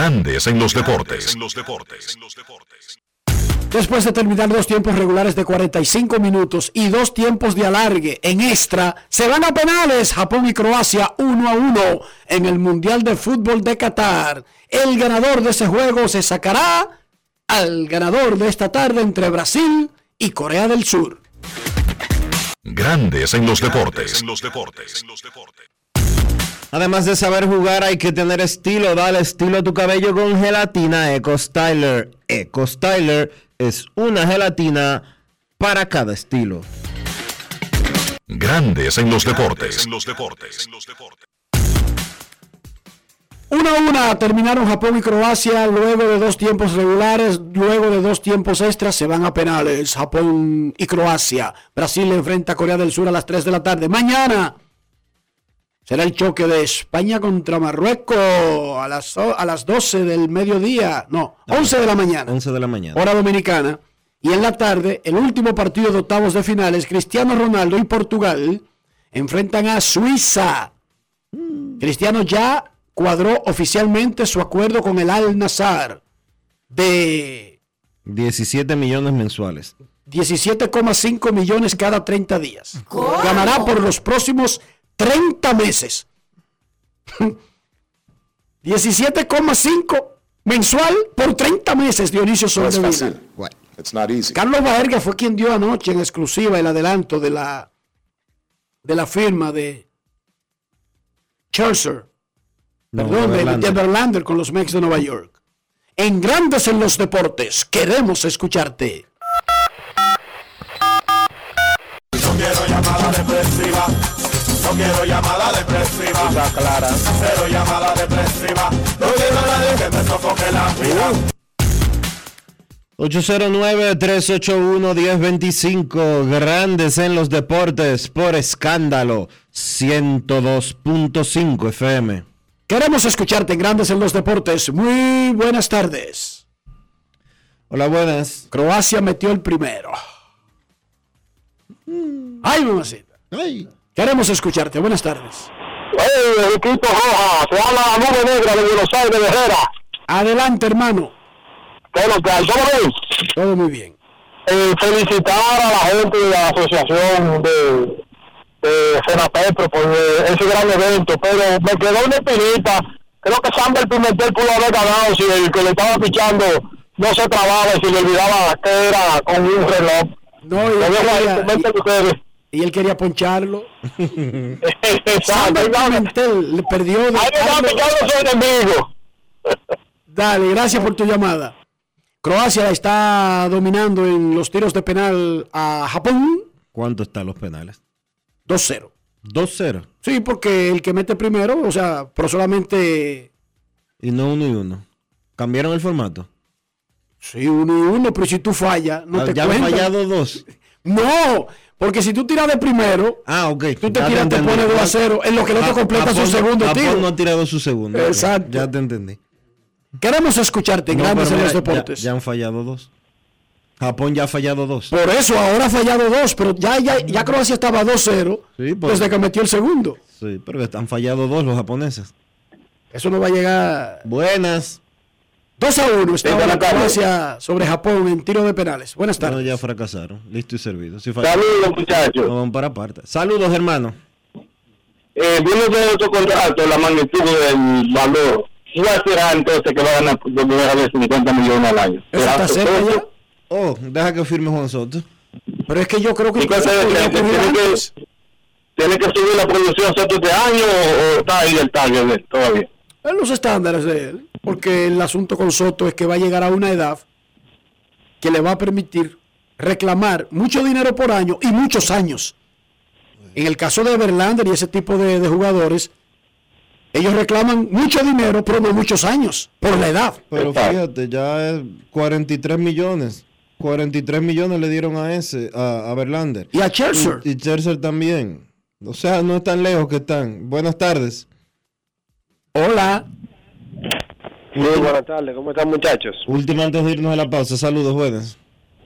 Grandes en los deportes. Después de terminar dos tiempos regulares de 45 minutos y dos tiempos de alargue en extra, se van a penales Japón y Croacia 1 a 1 en el Mundial de Fútbol de Qatar. El ganador de ese juego se sacará al ganador de esta tarde entre Brasil y Corea del Sur. Grandes en los deportes. Además de saber jugar, hay que tener estilo. Dale estilo a tu cabello con gelatina Eco Styler. Eco Styler es una gelatina para cada estilo. Grandes en los deportes. Una a una terminaron Japón y Croacia luego de dos tiempos regulares, luego de dos tiempos extras se van a penales. Japón y Croacia. Brasil enfrenta a Corea del Sur a las 3 de la tarde. Mañana será el choque de España contra Marruecos a las, a las 12 del mediodía, no, 11 de la mañana. 11 de la mañana. Hora dominicana. Y en la tarde, el último partido de octavos de finales, Cristiano Ronaldo y Portugal enfrentan a Suiza. Cristiano ya cuadró oficialmente su acuerdo con el Al Nazar de 17 millones mensuales. 17,5 millones cada 30 días. Ganará por los próximos 30 meses. [LAUGHS] 17,5 mensual por 30 meses, Dionisio No es Soldevila. fácil. It's not easy. Carlos Baerga fue quien dio anoche en exclusiva el adelanto de la, de la firma de No, perdón, de, de Verlander con los Mets de Nueva York. En Grandes en los Deportes, queremos escucharte. No quiero llamada depresiva. No quiero llamada depresiva. Está clara. Cero llamada depresiva. No quiero a nadie que me sofoque la vida. 809-381-1025, grandes en los deportes por escándalo, 102.5 FM. Queremos escucharte en Grandes en los Deportes. Muy buenas tardes. Hola, buenas. Croacia metió el primero. Ay, mamacita. Queremos escucharte. Buenas tardes. ¡Hey, equipo roja! Se habla la nube negra de Buenos Aires de Herrera. Adelante, hermano. ¿Qué es lo que hay? ¿Todo muy bien. Eh, felicitar a la gente de la asociación de, de Senapetro por eh, ese gran evento, pero me quedó una espinita. Creo que Sander Pimentel pudo haber ganado si el que le estaba pichando no se trababa y se le olvidaba que era con un reloj. No, y él y él quería poncharlo. [LAUGHS] Sander Pimentel le perdió de Carlos-. Dale, gracias por tu llamada. Croacia está dominando en los tiros de penal a Japón ¿Cuánto están los penales? 2-0. 2-0. Sí, porque el que mete primero, o sea, pero solamente Y no uno y uno. ¿Cambiaron el formato? sí, uno y uno, pero si tú fallas, no Ah, te ya han fallado dos. [LAUGHS] No, porque si tú tiras de primero, Ah, tú te Ya tiras, te pones 2 a 0, en lo que el otro completa su Japón- segundo Japón tiro. no ha tirado su segundo. Exacto. Ya te entendí. Queremos escucharte en No, Grandes en los mira, Deportes. Ya, han fallado dos. Japón ya ha fallado dos. Por eso ahora ha fallado dos, pero ya, ya, ya Croacia estaba 2-0 Sí, pues. desde que metió el segundo. Sí, pero han fallado dos los japoneses. Eso no va a llegar. Buenas. 2 a 1 está ahora. Croacia sobre Japón en tiro de penales. Buenas tardes. ya fracasaron. Listo y servido. Si Saludos, muchachos. no van para aparte. Saludos, hermano. eh, viendo todo otro contrato, la magnitud del valor, ¿cuál será entonces que va a ganar por primera vez 50 millones al año? ¿Eso ¿Será está cerca ya? Oh, deja que firme Juan Soto. Pero es que yo creo que ¿Y cuál incluso será podría el que ocurrir tiene que, tiene que subir la producción Soto este año o, o está ahí el target de él todavía? En los estándares de él, porque el asunto con Soto es que va a llegar a una edad que le va a permitir reclamar mucho dinero por año y muchos años. En el caso de Verlander y ese tipo de, de jugadores, ellos reclaman mucho dinero, pero no muchos años, por la edad. Pero fíjate, ya es 43 millones. 43 millones le dieron a ese, a, a Verlander. Y a Scherzer. Y, y Scherzer también. O sea, no es tan lejos que están. Buenas tardes. Hola. Muy buenas tardes, ¿cómo están muchachos? Último antes de irnos a la pausa. Saludos, buenas.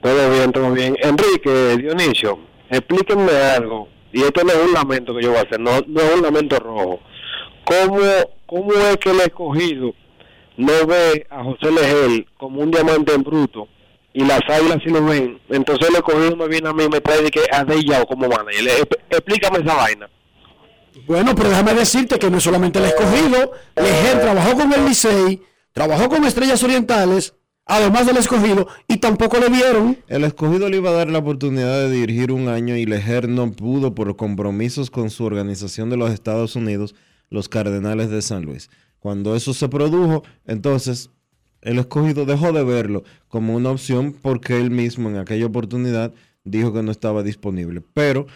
Todo bien, todo bien. Enrique, Dionisio, explíquenme algo. Y esto no es un lamento que yo voy a hacer, no, no es un lamento rojo. ¿Cómo, ¿Cómo es que el escogido no ve a José Legel como un diamante en bruto y las águilas sí lo ven? Entonces el escogido me viene a mí y me trae de que a Deyao como manager. Exp- Explícame esa vaina. Bueno, pero déjame decirte que no es solamente el escogido. Lejer trabajó con el Licey, trabajó con Estrellas Orientales, además del escogido, y tampoco le vieron. El escogido le iba a dar la oportunidad de dirigir un año y Lejer no pudo por compromisos con su organización de los Estados Unidos, los Cardenales de San Luis. Cuando eso se produjo, entonces el escogido dejó de verlo como una opción porque él mismo en aquella oportunidad dijo que no estaba disponible. Pero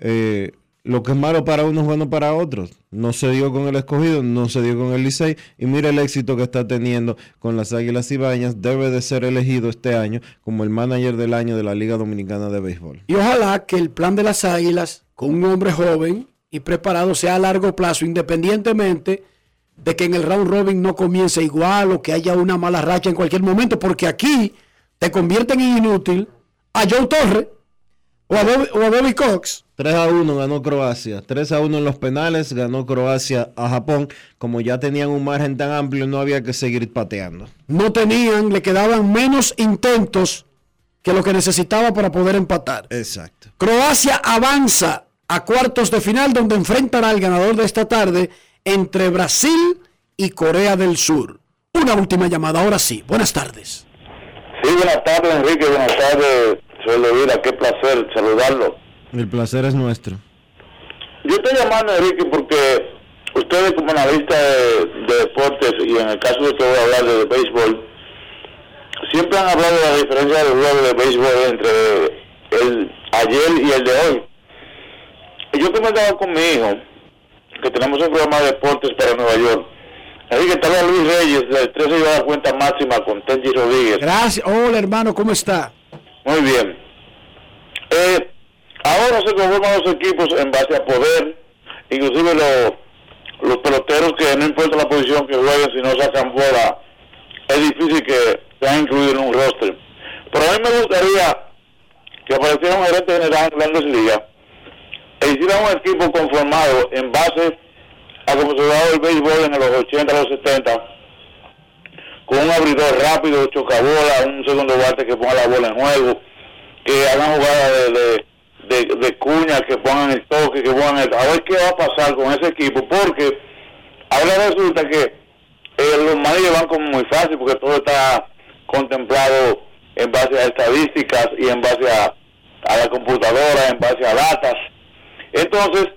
eh, lo que es malo para unos es bueno para otros. No se dio con el escogido, no se dio con el Licey. Y mira el éxito que está teniendo con las Águilas Ibañas. Debe de ser elegido este año como el manager del año de la Liga Dominicana de Béisbol. Y ojalá que el plan de las Águilas, con un hombre joven y preparado, sea a largo plazo, independientemente de que en el round robin no comience igual o que haya una mala racha en cualquier momento, porque aquí te convierten en inútil a Joe Torre o a o a Bobby Cox. 3 a 1 ganó Croacia. 3 a 1 en los penales ganó Croacia a Japón. Como ya tenían un margen tan amplio, no había que seguir pateando. No tenían, le quedaban menos intentos que lo que necesitaba para poder empatar. Exacto. Croacia avanza a cuartos de final donde enfrentará al ganador de esta tarde entre Brasil y Corea del Sur. Una última llamada, ahora sí. Buenas tardes. Sí, buenas tardes, Enrique. Buenas tardes, Suelo Vida. Qué placer saludarlo. El placer es nuestro. Yo estoy llamando, Enrique, porque ustedes como analista de, de deportes, y en el caso de que voy a hablar de, béisbol, siempre han hablado de la diferencia del juego de béisbol entre el ayer y el de hoy. Y yo comentaba con mi hijo que tenemos un programa de deportes para Nueva York. Así que estaba Luis Reyes, del 13 lleva la cuenta máxima con Tenchi Rodríguez. Gracias. Hola, hermano, ¿cómo está? Muy bien. Eh, ahora se conforman los equipos en base a poder, inclusive los, los peloteros que no importa la posición que jueguen, si no sacan bola, es difícil que sean incluidos en un roster. Pero a mí me gustaría que apareciera un gerente general en grandes ligas e hiciera un equipo conformado en base a como se jugaba el béisbol en los 80, los 70, con un abridor rápido, chocabola, un segundo bate que ponga la bola en juego, que hagan jugadas de, de, de, de cuña, que pongan el toque, que pongan el... A ver qué va a pasar con ese equipo, porque ahora resulta que eh, los managers van como muy fácil, porque todo está contemplado en base a estadísticas y en base a, la computadora, en base a datas. Entonces,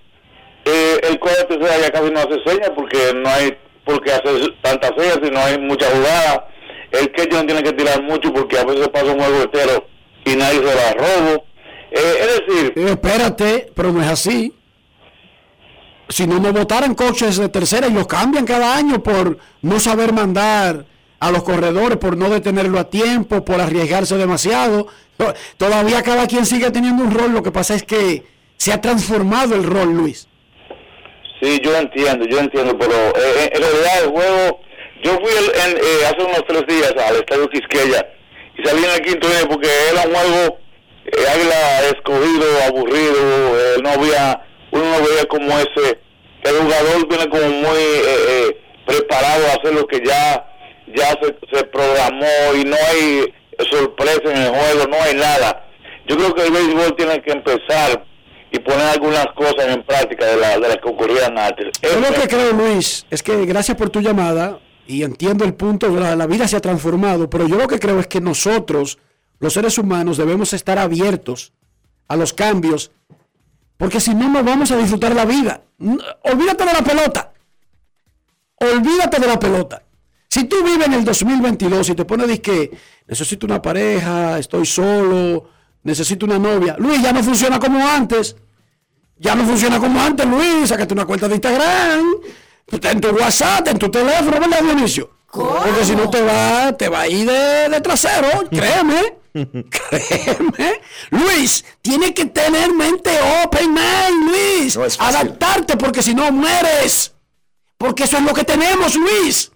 eh, el cuadro tercera ya casi no hace señas porque no hay porque hace tantas señas y no hay mucha jugada. El que no tiene que tirar mucho porque a veces pasa un juego entero y nadie se la robo. Eh, es decir... Eh, espérate, pero no es así. Si no me votaran coches de tercera y los cambian cada año por no saber mandar a los corredores, por no detenerlo a tiempo, por arriesgarse demasiado. Todavía cada quien sigue teniendo un rol. Lo que pasa es que se ha transformado el rol, Luis. Sí, yo entiendo, yo entiendo, pero eh, en realidad el juego, yo fui el, en, eh, hace unos tres días al Estadio Quisqueya y salí en el quinto día porque era un juego eh, águila escogido, aburrido, eh, no había, uno no veía como ese, el jugador viene como muy eh, eh, preparado a hacer lo que ya, ya se, se programó y no hay sorpresa en el juego, no hay nada. Yo creo que el béisbol tiene que empezar y poner algunas cosas en práctica de, la, de las que ocurrían antes. Yo lo que creo, Luis, es que gracias por tu llamada y entiendo el punto, la, la vida se ha transformado, pero yo lo que creo es que nosotros, los seres humanos, debemos estar abiertos a los cambios, porque si no, no vamos a disfrutar la vida. Olvídate de la pelota. Olvídate de la pelota. Si tú vives en el 2022 y te pones de que necesito una pareja, estoy solo, necesito una novia, Luis, ya no funciona como antes. Ya no funciona como antes, Luis. Sácate una cuenta de Instagram, en tu WhatsApp, en tu teléfono, ¿verdad, Dionisio? Porque si no te va, te va a ir de, de trasero, [LAUGHS] créeme. Créeme. Luis, tiene que tener mente open mind, Luis. Adaptarte porque si no mueres. Porque eso es lo que tenemos, Luis.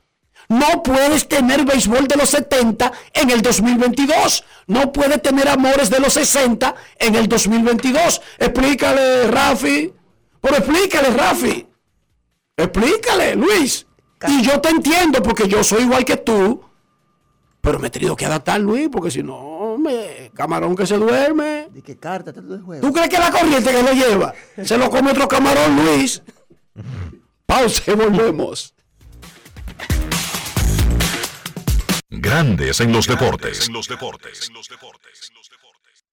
No puedes tener béisbol de los 70 en el 2022. No puedes tener amores de los 60 en el 2022. Explícale, Rafi. Pero explícale, Rafi. Explícale, Luis. Y yo te entiendo porque yo soy igual que tú. Pero me he tenido que adaptar, Luis, porque si no, camarón que se duerme. ¿De qué carta te lo juego? ¿Tú crees que la corriente que lo lleva se lo come otro camarón, Luis? Pausa y volvemos. Grandes en los deportes.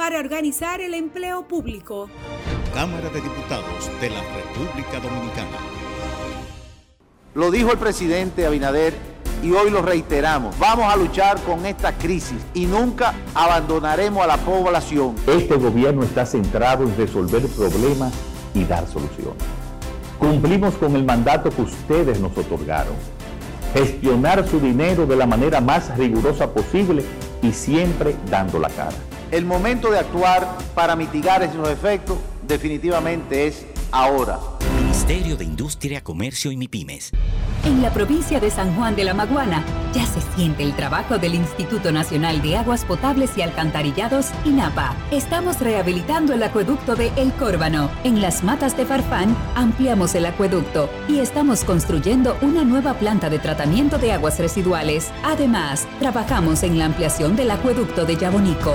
para organizar el empleo público. Cámara de Diputados de la República Dominicana. Lo dijo el presidente Abinader y hoy lo reiteramos. Vamos a luchar con esta crisis y nunca abandonaremos a la población. Este gobierno está centrado en resolver problemas y dar soluciones. Cumplimos con el mandato que ustedes nos otorgaron. Gestionar su dinero de la manera más rigurosa posible y siempre dando la cara. El momento de actuar para mitigar esos efectos definitivamente es ahora. Ministerio de Industria, Comercio y MIPIMES. En la provincia de San Juan de la Maguana ya se siente el trabajo del Instituto Nacional de Aguas Potables y Alcantarillados, INAPA. Estamos rehabilitando el acueducto de El Córbano. En las matas de Farfán ampliamos el acueducto y estamos construyendo una nueva planta de tratamiento de aguas residuales. Además, trabajamos en la ampliación del acueducto de Yabonico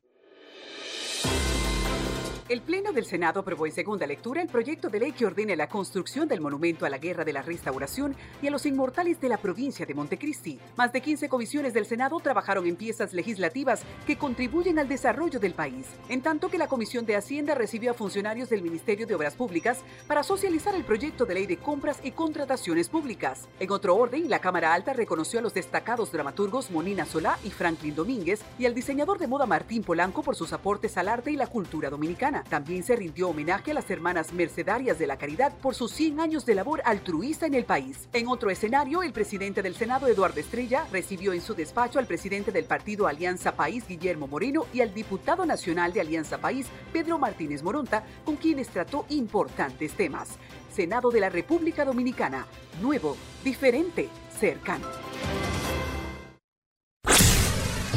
El Pleno del Senado aprobó en segunda lectura el proyecto de ley que ordena la construcción del monumento a la Guerra de la Restauración y a los inmortales de la provincia de Montecristi. Más de 15 comisiones del Senado trabajaron en piezas legislativas que contribuyen al desarrollo del país, en tanto que la Comisión de Hacienda recibió a funcionarios del Ministerio de Obras Públicas para socializar el proyecto de ley de compras y contrataciones públicas. En otro orden, la Cámara Alta reconoció a los destacados dramaturgos Monina Solá y Franklin Domínguez y al diseñador de moda Martín Polanco por sus aportes al arte y la cultura dominicana. También se rindió homenaje a las hermanas mercedarias de la caridad por sus 100 años de labor altruista en el país. En otro escenario, el presidente del Senado, Eduardo Estrella, recibió en su despacho al presidente del partido Alianza País, Guillermo Moreno, y al diputado nacional de Alianza País, Pedro Martínez Moronta, con quienes trató importantes temas. Senado de la República Dominicana, nuevo, diferente, cercano.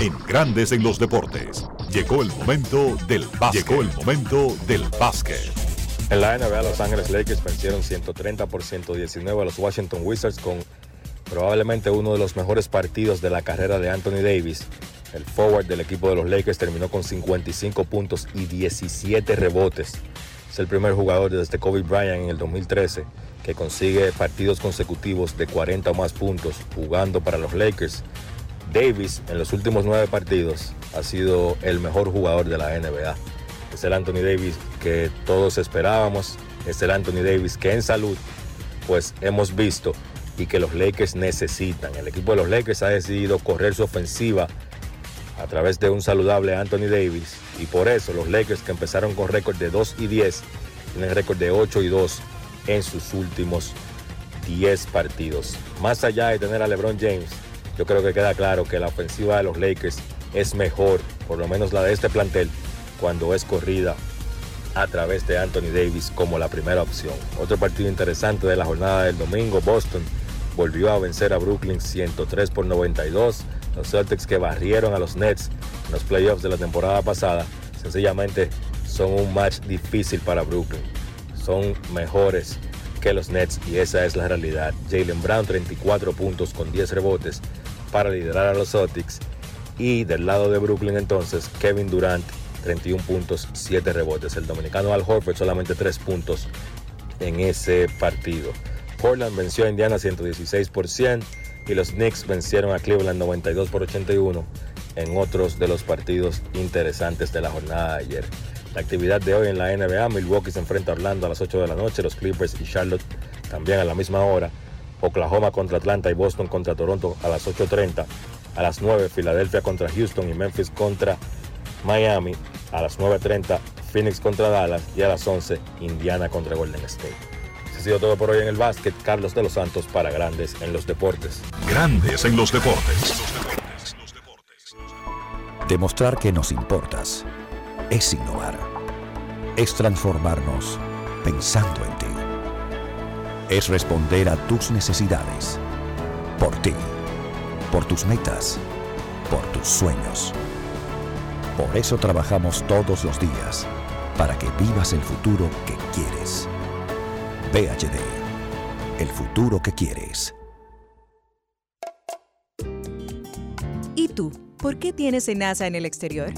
En Grandes en los Deportes. Llegó el momento del básquet. Llegó el momento del básquet. En la NBA, Los Ángeles Lakers vencieron 130 por 119 a los Washington Wizards con probablemente uno de los mejores partidos de la carrera de Anthony Davis. El forward del equipo de los Lakers terminó con 55 puntos y 17 rebotes. Es el primer jugador desde Kobe Bryant en el 2013 que consigue partidos consecutivos de 40 o más puntos jugando para los Lakers. Davis en los últimos nueve partidos ha sido el mejor jugador de la NBA. Es el Anthony Davis que todos esperábamos, es el Anthony Davis que en salud pues hemos visto y que los Lakers necesitan. El equipo de los Lakers ha decidido correr su ofensiva a través de un saludable Anthony Davis y por eso los Lakers que empezaron con récord de 2 y 10 tienen récord de 8 y 2 en sus últimos 10 partidos. Más allá de tener a LeBron James, yo creo que queda claro que la ofensiva de los Lakers es mejor, por lo menos la de este plantel, cuando es corrida a través de Anthony Davis como la primera opción. Otro partido interesante de la jornada del domingo, Boston volvió a vencer a Brooklyn 103 por 92. Los Celtics que barrieron a los Nets en los playoffs de la temporada pasada, sencillamente son un match difícil para Brooklyn. Son mejores que los Nets y esa es la realidad. Jalen Brown 34 puntos con 10 rebotes para liderar a los Celtics. Y del lado de Brooklyn entonces, Kevin Durant 31 puntos, 7 rebotes. El dominicano Al Horford solamente 3 puntos en ese partido. Portland venció a Indiana 116 por 100 y los Knicks vencieron a Cleveland 92 por 81 en otros de los partidos interesantes de la jornada de ayer. La actividad de hoy en la NBA, Milwaukee se enfrenta a Orlando a las 8 de la noche, los Clippers y Charlotte también a la misma hora, Oklahoma contra Atlanta y Boston contra Toronto a las 8.30, a las 9 Filadelfia contra Houston y Memphis contra Miami, a las 9.30 Phoenix contra Dallas y a las 11 Indiana contra Golden State. Eso ha sido todo por hoy en el básquet. Carlos de los Santos para Grandes en los Deportes. Grandes en los deportes. Demostrar que nos importas es innovar. Es transformarnos pensando en. Es responder a tus necesidades. Por ti. Por tus metas. Por tus sueños. Por eso trabajamos todos los días. Para que vivas el futuro que quieres. VHD. El futuro que quieres. ¿Y tú? ¿Por qué tienes NASA en el exterior?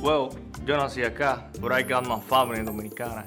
Well, yo nací acá, but I got my family dominicana.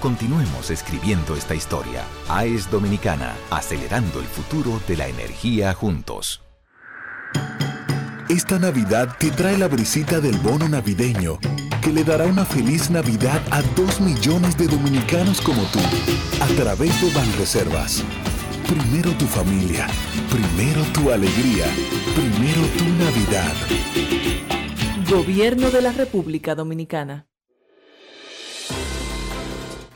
Continuemos escribiendo esta historia. AES Dominicana, acelerando el futuro de la energía juntos. Esta Navidad te trae la brisita del bono navideño, que le dará una feliz Navidad a dos millones de dominicanos como tú, a través de Banreservas. Primero tu familia, primero tu alegría, primero tu Navidad. Gobierno de la República Dominicana.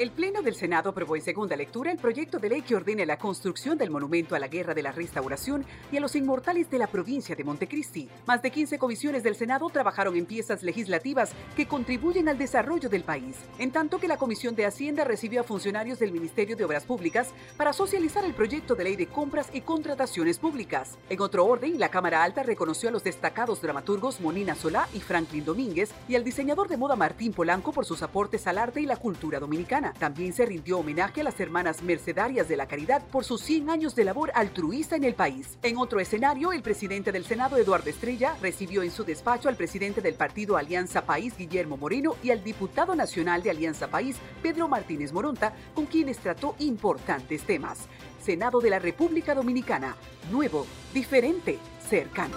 El Pleno del Senado aprobó en segunda lectura el proyecto de ley que ordene la construcción del Monumento a la Guerra de la Restauración y a los Inmortales de la provincia de Montecristi. Más de 15 comisiones del Senado trabajaron en piezas legislativas que contribuyen al desarrollo del país, en tanto que la Comisión de Hacienda recibió a funcionarios del Ministerio de Obras Públicas para socializar el proyecto de ley de compras y contrataciones públicas. En otro orden, la Cámara Alta reconoció a los destacados dramaturgos Monina Solá y Franklin Domínguez y al diseñador de moda Martín Polanco por sus aportes al arte y la cultura dominicana. También se rindió homenaje a las hermanas mercedarias de la caridad por sus 100 años de labor altruista en el país. En otro escenario, el presidente del Senado, Eduardo Estrella, recibió en su despacho al presidente del partido Alianza País, Guillermo Moreno, y al diputado nacional de Alianza País, Pedro Martínez Moronta, con quienes trató importantes temas. Senado de la República Dominicana, nuevo, diferente, cercano.